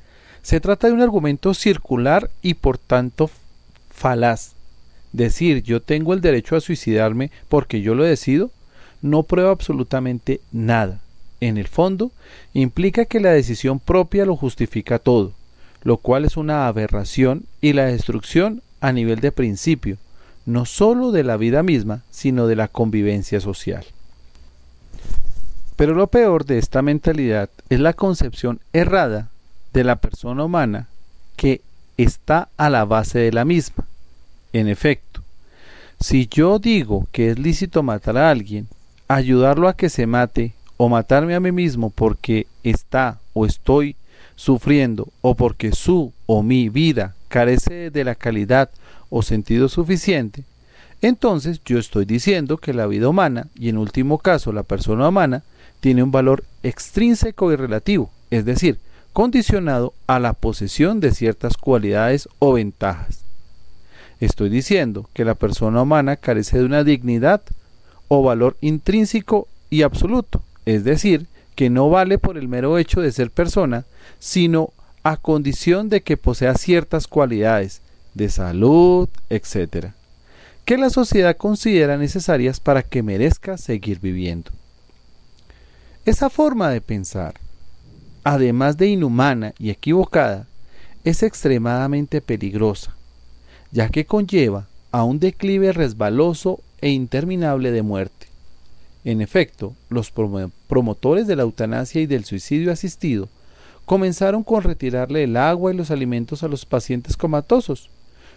Speaker 1: se trata de un argumento circular y por tanto falaz. Decir yo tengo el derecho a suicidarme porque yo lo decido no prueba absolutamente nada. En el fondo, implica que la decisión propia lo justifica todo, lo cual es una aberración y la destrucción a nivel de principio, no sólo de la vida misma, sino de la convivencia social. Pero lo peor de esta mentalidad es la concepción errada de la persona humana que está a la base de la misma. En efecto, si yo digo que es lícito matar a alguien, ayudarlo a que se mate o matarme a mí mismo porque está o estoy sufriendo o porque su o mi vida carece de la calidad o sentido suficiente, entonces yo estoy diciendo que la vida humana y en último caso la persona humana tiene un valor extrínseco y relativo, es decir, condicionado a la posesión de ciertas cualidades o ventajas. Estoy diciendo que la persona humana carece de una dignidad o valor intrínseco y absoluto, es decir, que no vale por el mero hecho de ser persona, sino a condición de que posea ciertas cualidades de salud, etc., que la sociedad considera necesarias para que merezca seguir viviendo. Esa forma de pensar, además de inhumana y equivocada, es extremadamente peligrosa, ya que conlleva a un declive resbaloso e interminable de muerte. En efecto, los promo- promotores de la eutanasia y del suicidio asistido comenzaron con retirarle el agua y los alimentos a los pacientes comatosos.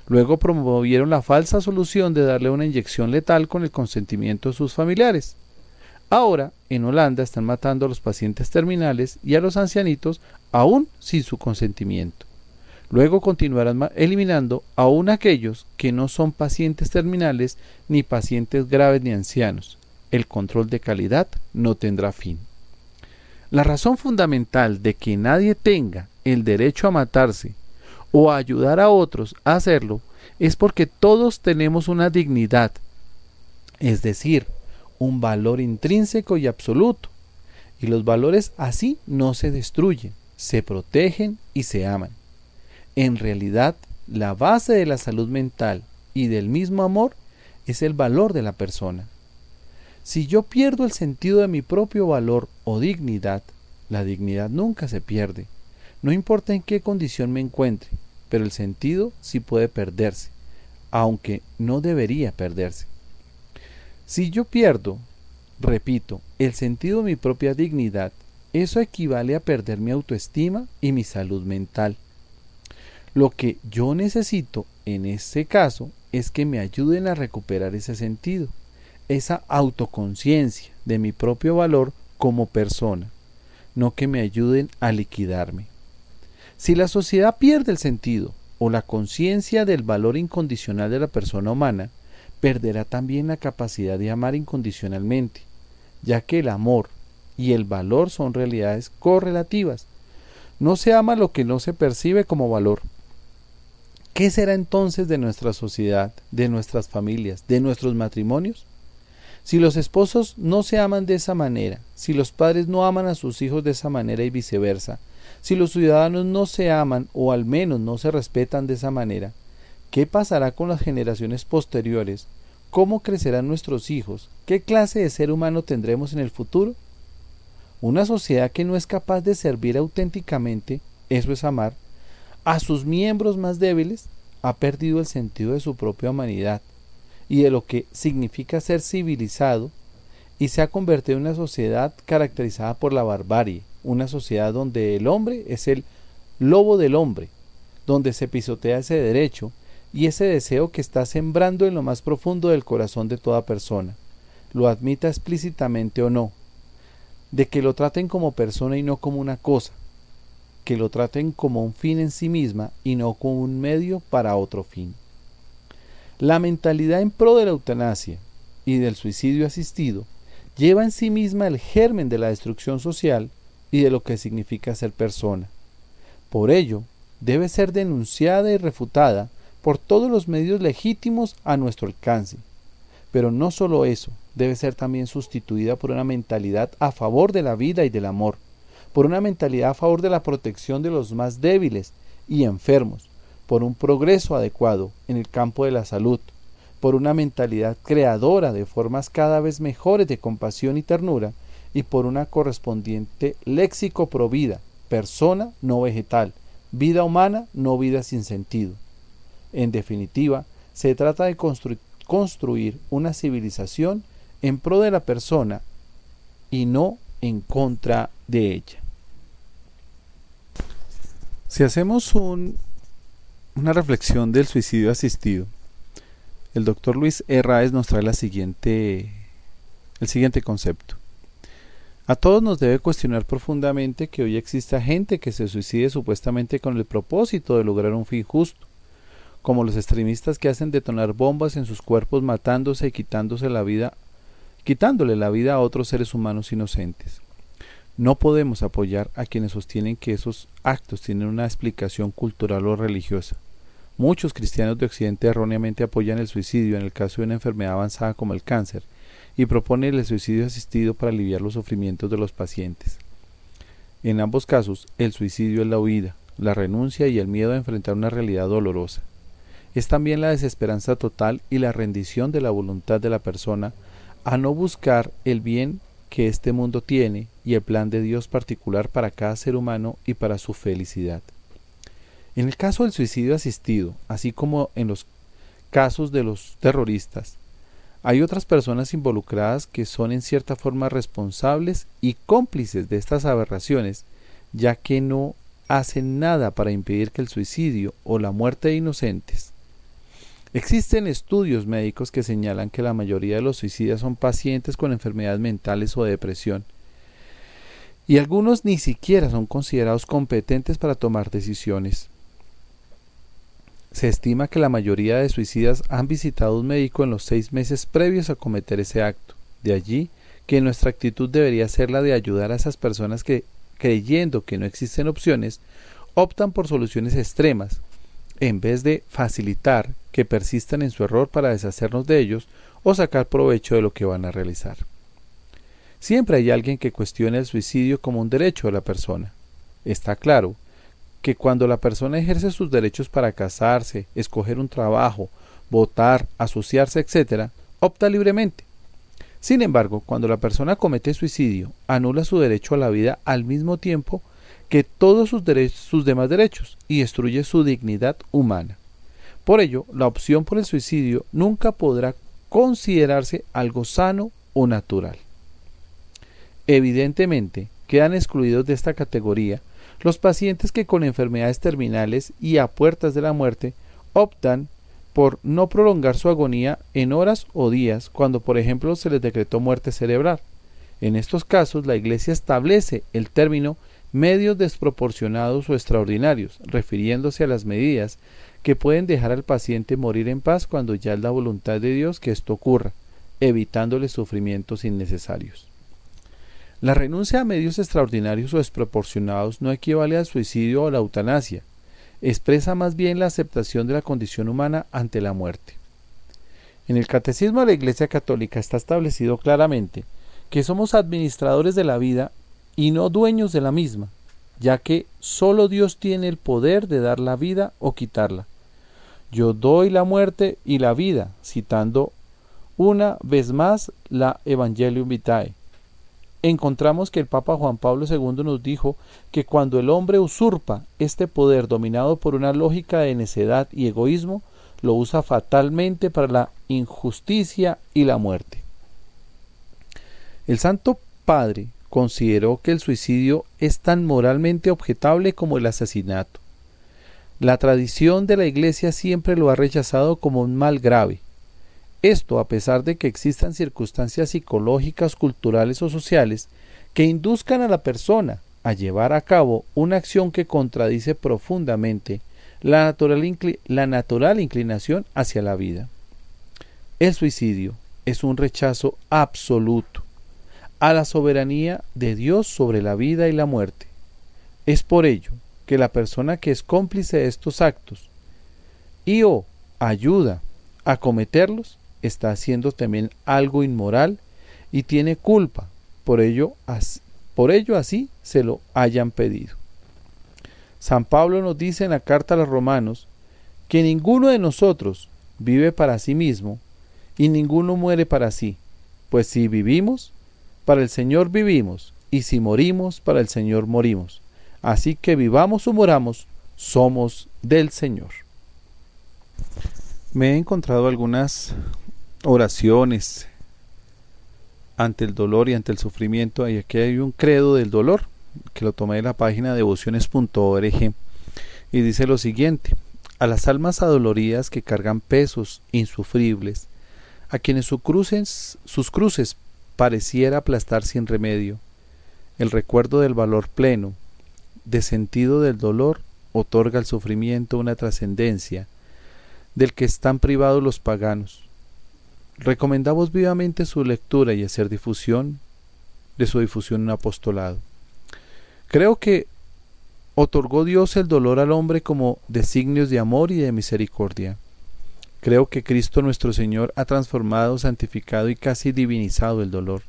Speaker 1: Luego promovieron la falsa solución de darle una inyección letal con el consentimiento de sus familiares. Ahora, en Holanda están matando a los pacientes terminales y a los ancianitos aún sin su consentimiento. Luego continuarán eliminando aún aquellos que no son pacientes terminales ni pacientes graves ni ancianos. El control de calidad no tendrá fin. La razón fundamental de que nadie tenga el derecho a matarse o ayudar a otros a hacerlo es porque todos tenemos una dignidad, es decir, un valor intrínseco y absoluto. Y los valores así no se destruyen, se protegen y se aman. En realidad, la base de la salud mental y del mismo amor es el valor de la persona. Si yo pierdo el sentido de mi propio valor o dignidad, la dignidad nunca se pierde. No importa en qué condición me encuentre, pero el sentido sí puede perderse, aunque no debería perderse. Si yo pierdo, repito, el sentido de mi propia dignidad, eso equivale a perder mi autoestima y mi salud mental. Lo que yo necesito en este caso es que me ayuden a recuperar ese sentido, esa autoconciencia de mi propio valor como persona, no que me ayuden a liquidarme. Si la sociedad pierde el sentido o la conciencia del valor incondicional de la persona humana, perderá también la capacidad de amar incondicionalmente, ya que el amor y el valor son realidades correlativas. No se ama lo que no se percibe como valor. ¿Qué será entonces de nuestra sociedad, de nuestras familias, de nuestros matrimonios? Si los esposos no se aman de esa manera, si los padres no aman a sus hijos de esa manera y viceversa, si los ciudadanos no se aman o al menos no se respetan de esa manera, ¿qué pasará con las generaciones posteriores? ¿Cómo crecerán nuestros hijos? ¿Qué clase de ser humano tendremos en el futuro? Una sociedad que no es capaz de servir auténticamente, eso es amar, a sus miembros más débiles, ha perdido el sentido de su propia humanidad y de lo que significa ser civilizado y se ha convertido en una sociedad caracterizada por la barbarie, una sociedad donde el hombre es el lobo del hombre, donde se pisotea ese derecho y ese deseo que está sembrando en lo más profundo del corazón de toda persona, lo admita explícitamente o no, de que lo traten como persona y no como una cosa, que lo traten como un fin en sí misma y no como un medio para otro fin. La mentalidad en pro de la eutanasia y del suicidio asistido lleva en sí misma el germen de la destrucción social y de lo que significa ser persona. Por ello, debe ser denunciada y refutada por todos los medios legítimos a nuestro alcance. Pero no solo eso, debe ser también sustituida por una mentalidad a favor de la vida y del amor, por una mentalidad a favor de la protección de los más débiles y enfermos, por un progreso adecuado en el campo de la salud, por una mentalidad creadora de formas cada vez mejores de compasión y ternura, y por una correspondiente léxico pro vida, persona no vegetal, vida humana no vida sin sentido. En definitiva, se trata de constru construir una civilización en pro de la persona y no en contra de ella. Si hacemos un, una reflexión del suicidio asistido, el doctor Luis Herráez nos trae siguiente, el siguiente concepto. A todos nos debe cuestionar profundamente que hoy exista gente que se suicide supuestamente con el propósito de lograr un fin justo, como los extremistas que hacen detonar bombas en sus cuerpos matándose y quitándose la vida, quitándole la vida a otros seres humanos inocentes. No podemos apoyar a quienes sostienen que esos actos tienen una explicación cultural o religiosa. Muchos cristianos de Occidente erróneamente apoyan el suicidio en el caso de una enfermedad avanzada como el cáncer y proponen el suicidio asistido para aliviar los sufrimientos de los pacientes. En ambos casos, el suicidio es la huida, la renuncia y el miedo a enfrentar una realidad dolorosa. Es también la desesperanza total y la rendición de la voluntad de la persona a no buscar el bien que este mundo tiene y el plan de Dios particular para cada ser humano y para su felicidad. En el caso del suicidio asistido, así como en los casos de los terroristas, hay otras personas involucradas que son en cierta forma responsables y cómplices de estas aberraciones, ya que no hacen nada para impedir que el suicidio o la muerte de inocentes. Existen estudios médicos que señalan que la mayoría de los suicidas son pacientes con enfermedades mentales o de depresión, y algunos ni siquiera son considerados competentes para tomar decisiones. Se estima que la mayoría de suicidas han visitado un médico en los seis meses previos a cometer ese acto. De allí que nuestra actitud debería ser la de ayudar a esas personas que, creyendo que no existen opciones, optan por soluciones extremas, en vez de facilitar que persistan en su error para deshacernos de ellos o sacar provecho de lo que van a realizar. Siempre hay alguien que cuestiona el suicidio como un derecho de la persona. Está claro que cuando la persona ejerce sus derechos para casarse, escoger un trabajo, votar, asociarse, etc., opta libremente. Sin embargo, cuando la persona comete suicidio, anula su derecho a la vida al mismo tiempo que todos sus, sus, demás derechos y destruye su dignidad humana. Por ello, la opción por el suicidio nunca podrá considerarse algo sano o natural. Evidentemente, quedan excluidos de esta categoría los pacientes que con enfermedades terminales y a puertas de la muerte optan por no prolongar su agonía en horas o días cuando por ejemplo se les decretó muerte cerebral. En estos casos la Iglesia establece el término medios desproporcionados o extraordinarios, refiriéndose a las medidas que pueden dejar al paciente morir en paz cuando ya es la voluntad de Dios que esto ocurra, evitándole sufrimientos innecesarios. La renuncia a medios extraordinarios o desproporcionados no equivale al suicidio o a la eutanasia, expresa más bien la aceptación de la condición humana ante la muerte. En el Catecismo de la Iglesia Católica está establecido claramente que somos administradores de la vida y no dueños de la misma, ya que sólo Dios tiene el poder de dar la vida o quitarla. Yo doy la muerte y la vida, citando una vez más la Evangelium Vitae. Encontramos que el Papa Juan Pablo II nos dijo que cuando el hombre usurpa este poder dominado por una lógica de necedad y egoísmo, lo usa fatalmente para la injusticia y la muerte. El Santo Padre consideró que el suicidio es tan moralmente objetable como el asesinato. La tradición de la Iglesia siempre lo ha rechazado como un mal grave. Esto a pesar de que existan circunstancias psicológicas, culturales o sociales que induzcan a la persona a llevar a cabo una acción que contradice profundamente la natural, la natural inclinación hacia la vida. El suicidio es un rechazo absoluto a la soberanía de Dios sobre la vida y la muerte. Es por ello que la persona que es cómplice de estos actos y o ayuda a cometerlos está haciendo también algo inmoral y tiene culpa, por ello, por ello así se lo hayan pedido. San Pablo nos dice en la carta a los romanos que ninguno de nosotros vive para sí mismo y ninguno muere para sí, pues si vivimos, para el Señor vivimos, y si morimos, para el Señor morimos. Así que vivamos o moramos, somos del Señor. Me he encontrado algunas oraciones ante el dolor y ante el sufrimiento. Y aquí hay un credo del dolor que lo tomé de la página devociones.org y dice lo siguiente: A las almas adoloridas que cargan pesos insufribles, a quienes sus cruces, sus cruces pareciera aplastar sin remedio, el recuerdo del valor pleno, de sentido del dolor, otorga al sufrimiento una trascendencia del que están privados los paganos. Recomendamos vivamente su lectura y hacer difusión de su difusión en apostolado. Creo que otorgó Dios el dolor al hombre como designios de amor y de misericordia. Creo que Cristo nuestro Señor ha transformado, santificado y casi divinizado el dolor.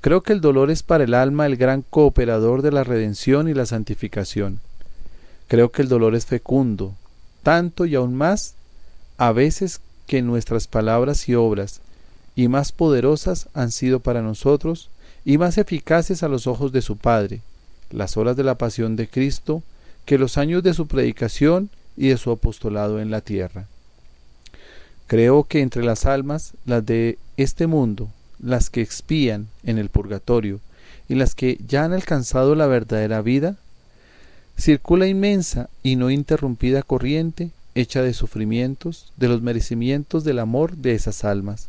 Speaker 1: Creo que el dolor es para el alma el gran cooperador de la redención y la santificación. Creo que el dolor es fecundo, tanto y aún más a veces que nuestras palabras y obras, y más poderosas han sido para nosotros, y más eficaces a los ojos de su Padre, las horas de la pasión de Cristo, que los años de su predicación y de su apostolado en la tierra. Creo que entre las almas, las de este mundo, las que expían en el purgatorio y las que ya han alcanzado la verdadera vida, circula inmensa y no interrumpida corriente hecha de sufrimientos, de los merecimientos del amor de esas almas.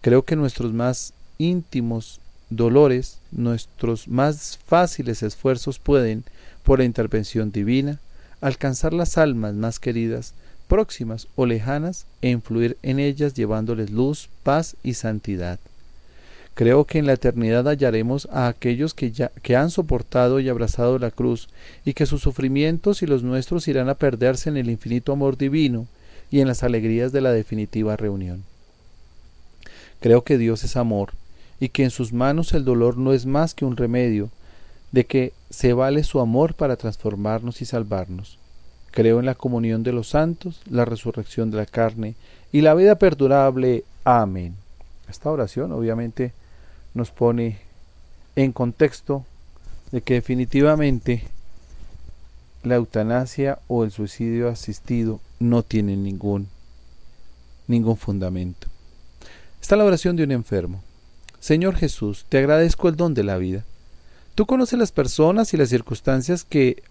Speaker 1: Creo que nuestros más íntimos dolores, nuestros más fáciles esfuerzos pueden, por la intervención divina, alcanzar las almas más queridas próximas o lejanas, e influir en ellas llevándoles luz, paz y santidad. Creo que en la eternidad hallaremos a aquellos que, han soportado y abrazado la cruz, y que sus sufrimientos y los nuestros irán a perderse en el infinito amor divino y en las alegrías de la definitiva reunión. Creo que Dios es amor, y que en sus manos el dolor no es más que un remedio, de que se vale su amor para transformarnos y salvarnos. Creo en la comunión de los santos, la resurrección de la carne y la vida perdurable. Amén. Esta oración obviamente nos pone en contexto de que definitivamente la eutanasia o el suicidio asistido no tienen ningún ningún fundamento. Está la oración de un enfermo. Señor Jesús, te agradezco el don de la vida. Tú conoces las personas y las circunstancias que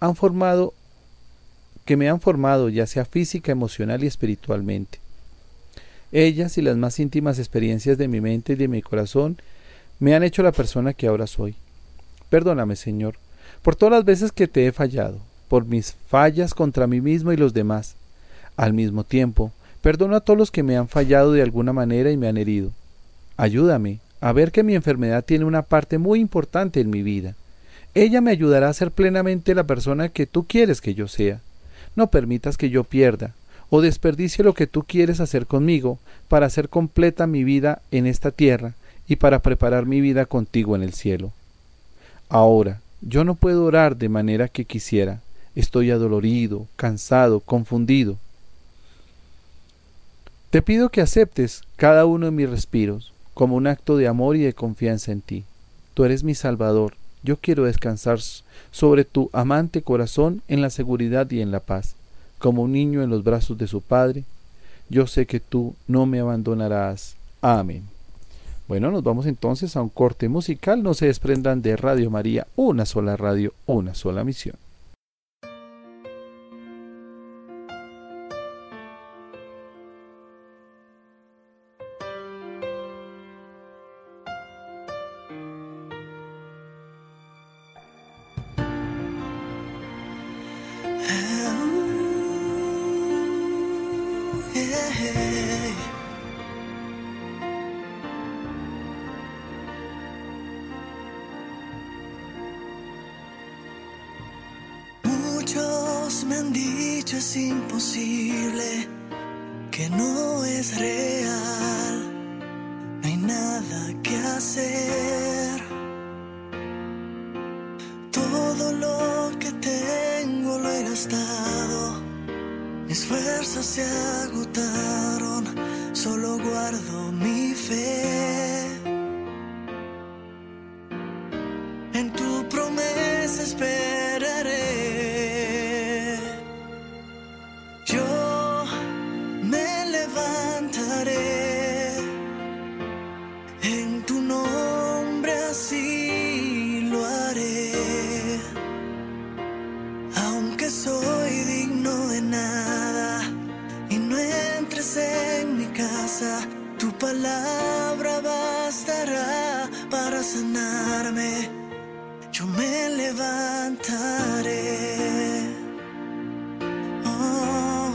Speaker 1: han formado que me han formado ya sea física, emocional y espiritualmente. Ellas y las más íntimas experiencias de mi mente y de mi corazón me han hecho la persona que ahora soy. Perdóname, Señor, por todas las veces que te he fallado, por mis fallas contra mí mismo y los demás. Al mismo tiempo, perdono a todos los que me han fallado de alguna manera y me han herido. Ayúdame a ver que mi enfermedad tiene una parte muy importante en mi vida. Ella me ayudará a ser plenamente la persona que tú quieres que yo sea. No permitas que yo pierda o desperdicie lo que tú quieres hacer conmigo para hacer completa mi vida en esta tierra y para preparar mi vida contigo en el cielo. Ahora, yo no puedo orar de manera que quisiera. Estoy adolorido, cansado, confundido. Te pido que aceptes cada uno de mis respiros como un acto de amor y de confianza en ti. Tú eres mi Salvador. Yo quiero descansar sobre tu amante corazón en la seguridad y en la paz, como un niño en los brazos de su padre. Yo sé que tú no me abandonarás. Amén. Bueno, nos vamos entonces a un corte musical. No se desprendan de Radio María, una sola radio, una sola misión.
Speaker 3: Oh,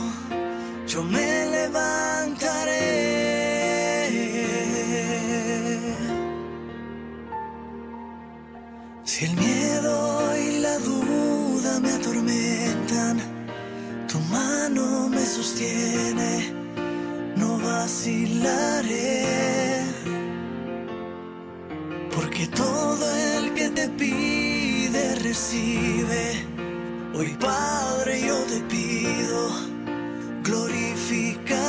Speaker 3: yo me levantaré. Si el miedo y la duda me atormentan, tu mano me sostiene, no vacilaré. Porque todo el que te pide recibe. Hoy Padre yo te pido, glorifícate.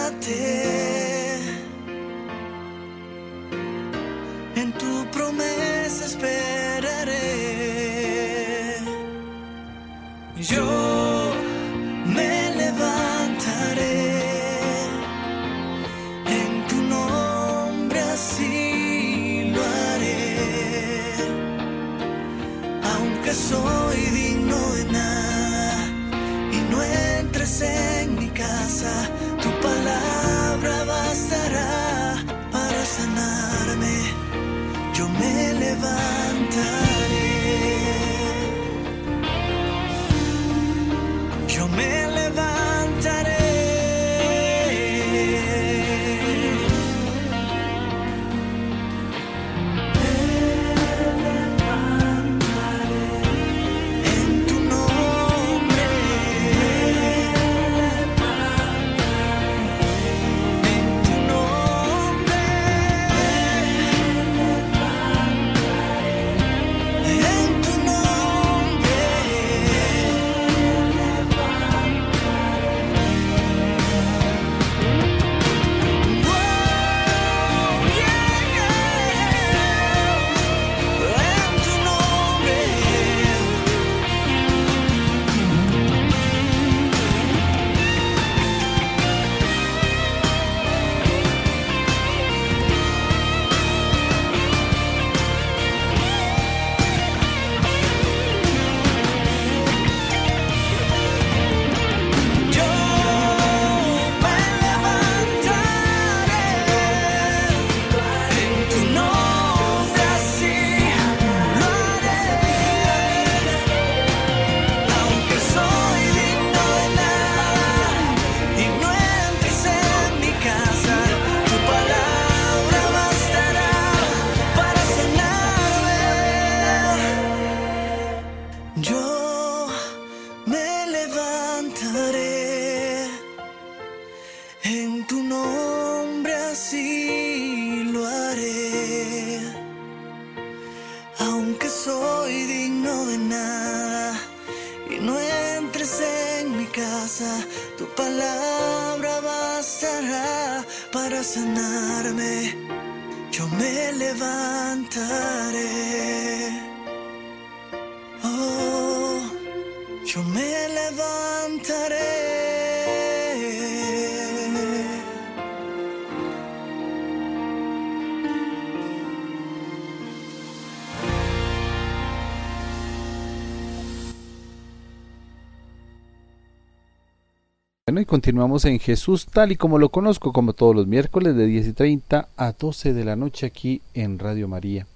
Speaker 1: Continuamos en Jesús tal y como lo conozco, como todos los miércoles de 10 y 30 a 12 de la noche aquí en Radio María.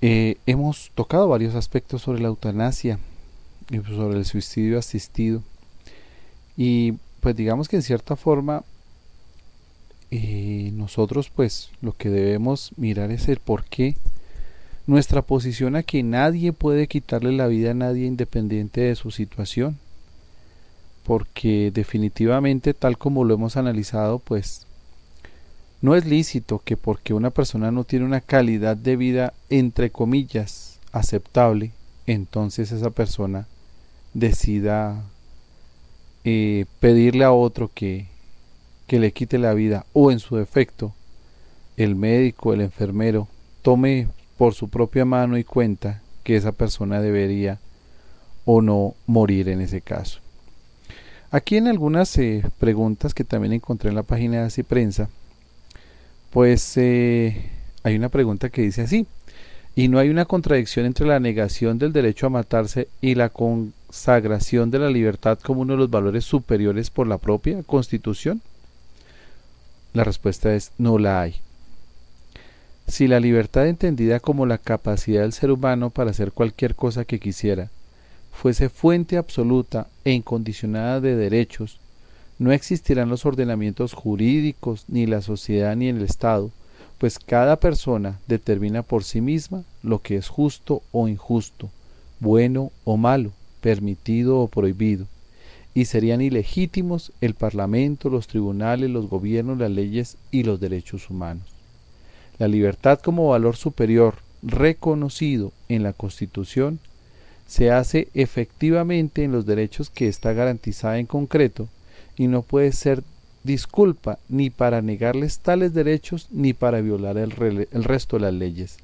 Speaker 1: Eh, hemos tocado varios aspectos sobre la eutanasia y sobre el suicidio asistido. Y pues digamos que en cierta forma eh, nosotros pues lo que debemos mirar es el por qué nuestra posición a que nadie puede quitarle la vida a nadie independiente de su situación porque definitivamente tal como lo hemos analizado pues no es lícito que porque una persona no tiene una calidad de vida entre comillas aceptable entonces esa persona decida eh, pedirle a otro que, que le quite la vida o en su defecto el médico, el enfermero tome por su propia mano y cuenta que esa persona debería o no morir en ese caso. Aquí en algunas eh, preguntas que también encontré en la página de Así Prensa, pues eh, hay una pregunta que dice así, ¿y no hay una contradicción entre la negación del derecho a matarse y la consagración de la libertad como uno de los valores superiores por la propia Constitución? La respuesta es no la hay. Si la libertad entendida como la capacidad del ser humano para hacer cualquier cosa que quisiera, fuese fuente absoluta e incondicionada de derechos, no existirán los ordenamientos jurídicos, ni la sociedad, ni el Estado, pues cada persona determina por sí misma lo que es justo o injusto, bueno o malo, permitido o prohibido, y serían ilegítimos el Parlamento, los tribunales, los gobiernos, las leyes y los derechos humanos. La libertad como valor superior reconocido en la Constitución se hace efectivamente en los derechos que está garantizada en concreto y no puede ser disculpa ni para negarles tales derechos ni para violar el, el, resto de las leyes.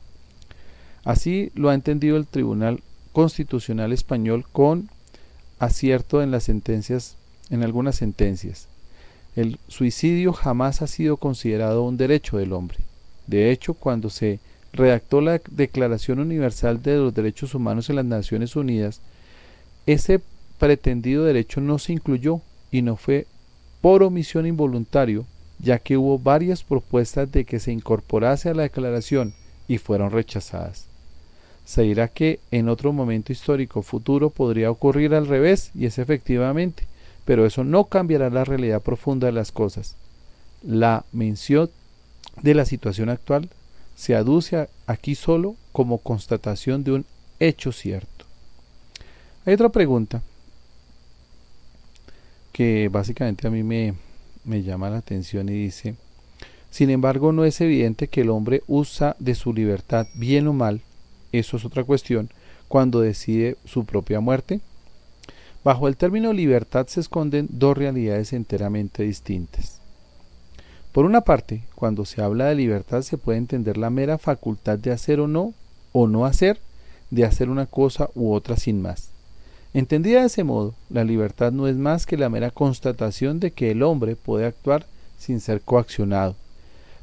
Speaker 1: Así lo ha entendido el Tribunal Constitucional Español con acierto en las sentencias, en algunas sentencias. El suicidio jamás ha sido considerado un derecho del hombre. De hecho, cuando se redactó la Declaración Universal de los Derechos Humanos en las Naciones Unidas, ese pretendido derecho no se incluyó y no fue por omisión involuntario, ya que hubo varias propuestas de que se incorporase a la declaración y fueron rechazadas. Se dirá que en otro momento histórico futuro podría ocurrir al revés, y es efectivamente, pero eso no cambiará la realidad profunda de las cosas. La mención de la situación actual se aduce aquí solo como constatación de un hecho cierto. Hay otra pregunta que básicamente a mí me, me llama la atención y dice, sin embargo no es evidente que el hombre usa de su libertad bien o mal, eso es otra cuestión, cuando decide su propia muerte. Bajo el término libertad se esconden dos realidades enteramente distintas. Por una parte, cuando se habla de libertad se puede entender la mera facultad de hacer o no, o no hacer, de hacer una cosa u otra sin más. Entendida de ese modo, la libertad no es más que la mera constatación de que el hombre puede actuar sin ser coaccionado,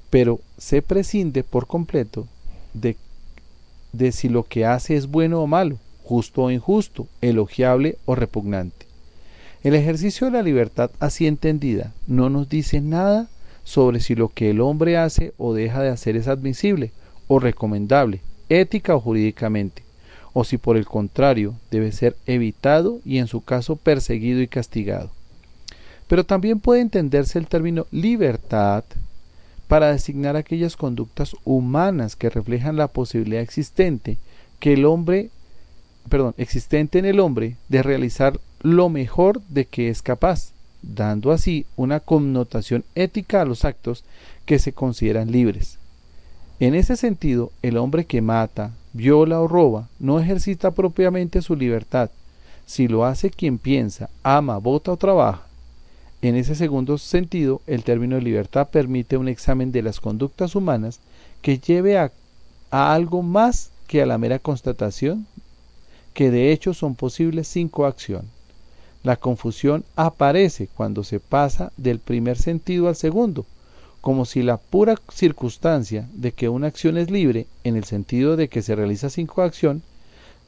Speaker 1: pero se prescinde por completo de, de si lo que hace es bueno o malo, justo o injusto, elogiable o repugnante. El ejercicio de la libertad así entendida no nos dice nada sobre si lo que el hombre hace o deja de hacer es admisible o recomendable, ética o jurídicamente, o si por el contrario debe ser evitado y en su caso perseguido y castigado. Pero también puede entenderse el término libertad para designar aquellas conductas humanas que reflejan la posibilidad existente que el hombre, perdón, existente en el hombre de realizar lo mejor de que es capaz, dando así una connotación ética a los actos que se consideran libres. En ese sentido, el hombre que mata, viola o roba no ejercita propiamente su libertad, si lo hace quien piensa, ama, vota o trabaja. En ese segundo sentido, el término libertad permite un examen de las conductas humanas que lleve a, a algo más que a la mera constatación que de hecho son posibles sin coacción. La confusión aparece cuando se pasa del primer sentido al segundo, como si la pura circunstancia de que una acción es libre, en el sentido de que se realiza sin coacción,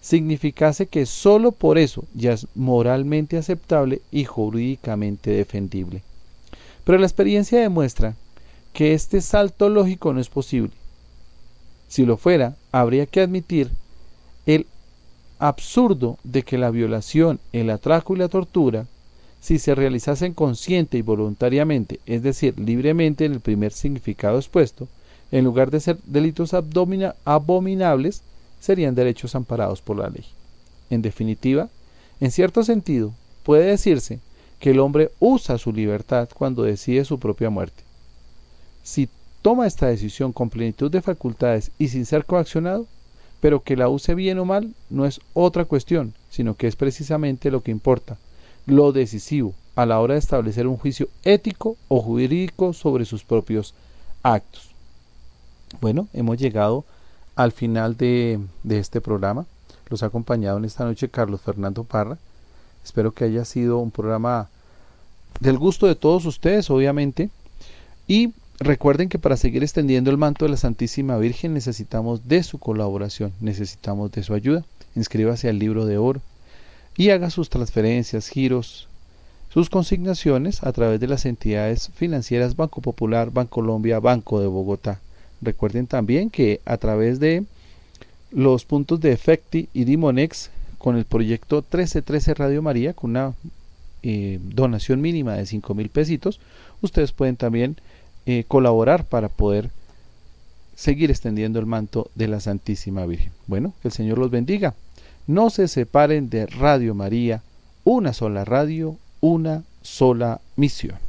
Speaker 1: significase que sólo por eso ya es moralmente aceptable y jurídicamente defendible. Pero la experiencia demuestra que este salto lógico no es posible. Si lo fuera, habría que admitir el absurdo de que la violación, el atraco y la tortura, si se realizasen consciente y voluntariamente, es decir, libremente en el primer significado expuesto, en lugar de ser delitos abominables, serían derechos amparados por la ley. En definitiva, en cierto sentido, puede decirse que el hombre usa su libertad cuando decide su propia muerte. Si toma esta decisión con plenitud de facultades y sin ser coaccionado, pero que la use bien o mal no es otra cuestión, sino que es precisamente lo que importa, lo decisivo a la hora de establecer un juicio ético o jurídico sobre sus propios actos. Bueno, hemos llegado al final de, este programa. Los ha acompañado en esta noche Carlos Fernando Parra. Espero que haya sido un programa del gusto de todos ustedes, obviamente. Y recuerden que para seguir extendiendo el manto de la Santísima Virgen necesitamos de su colaboración, necesitamos de su ayuda. Inscríbase al libro de oro y haga sus transferencias, giros, sus consignaciones a través de las entidades financieras Banco Popular, Bancolombia, Banco de Bogotá. Recuerden también que a través de los puntos de Efecti y Dimonex con el proyecto 1313 Radio María con una eh, donación mínima de 5 mil pesitos, ustedes pueden también eh, colaborar para poder seguir extendiendo el manto de la Santísima Virgen. Bueno, que el Señor los bendiga. No se separen de Radio María, una sola radio, una sola misión.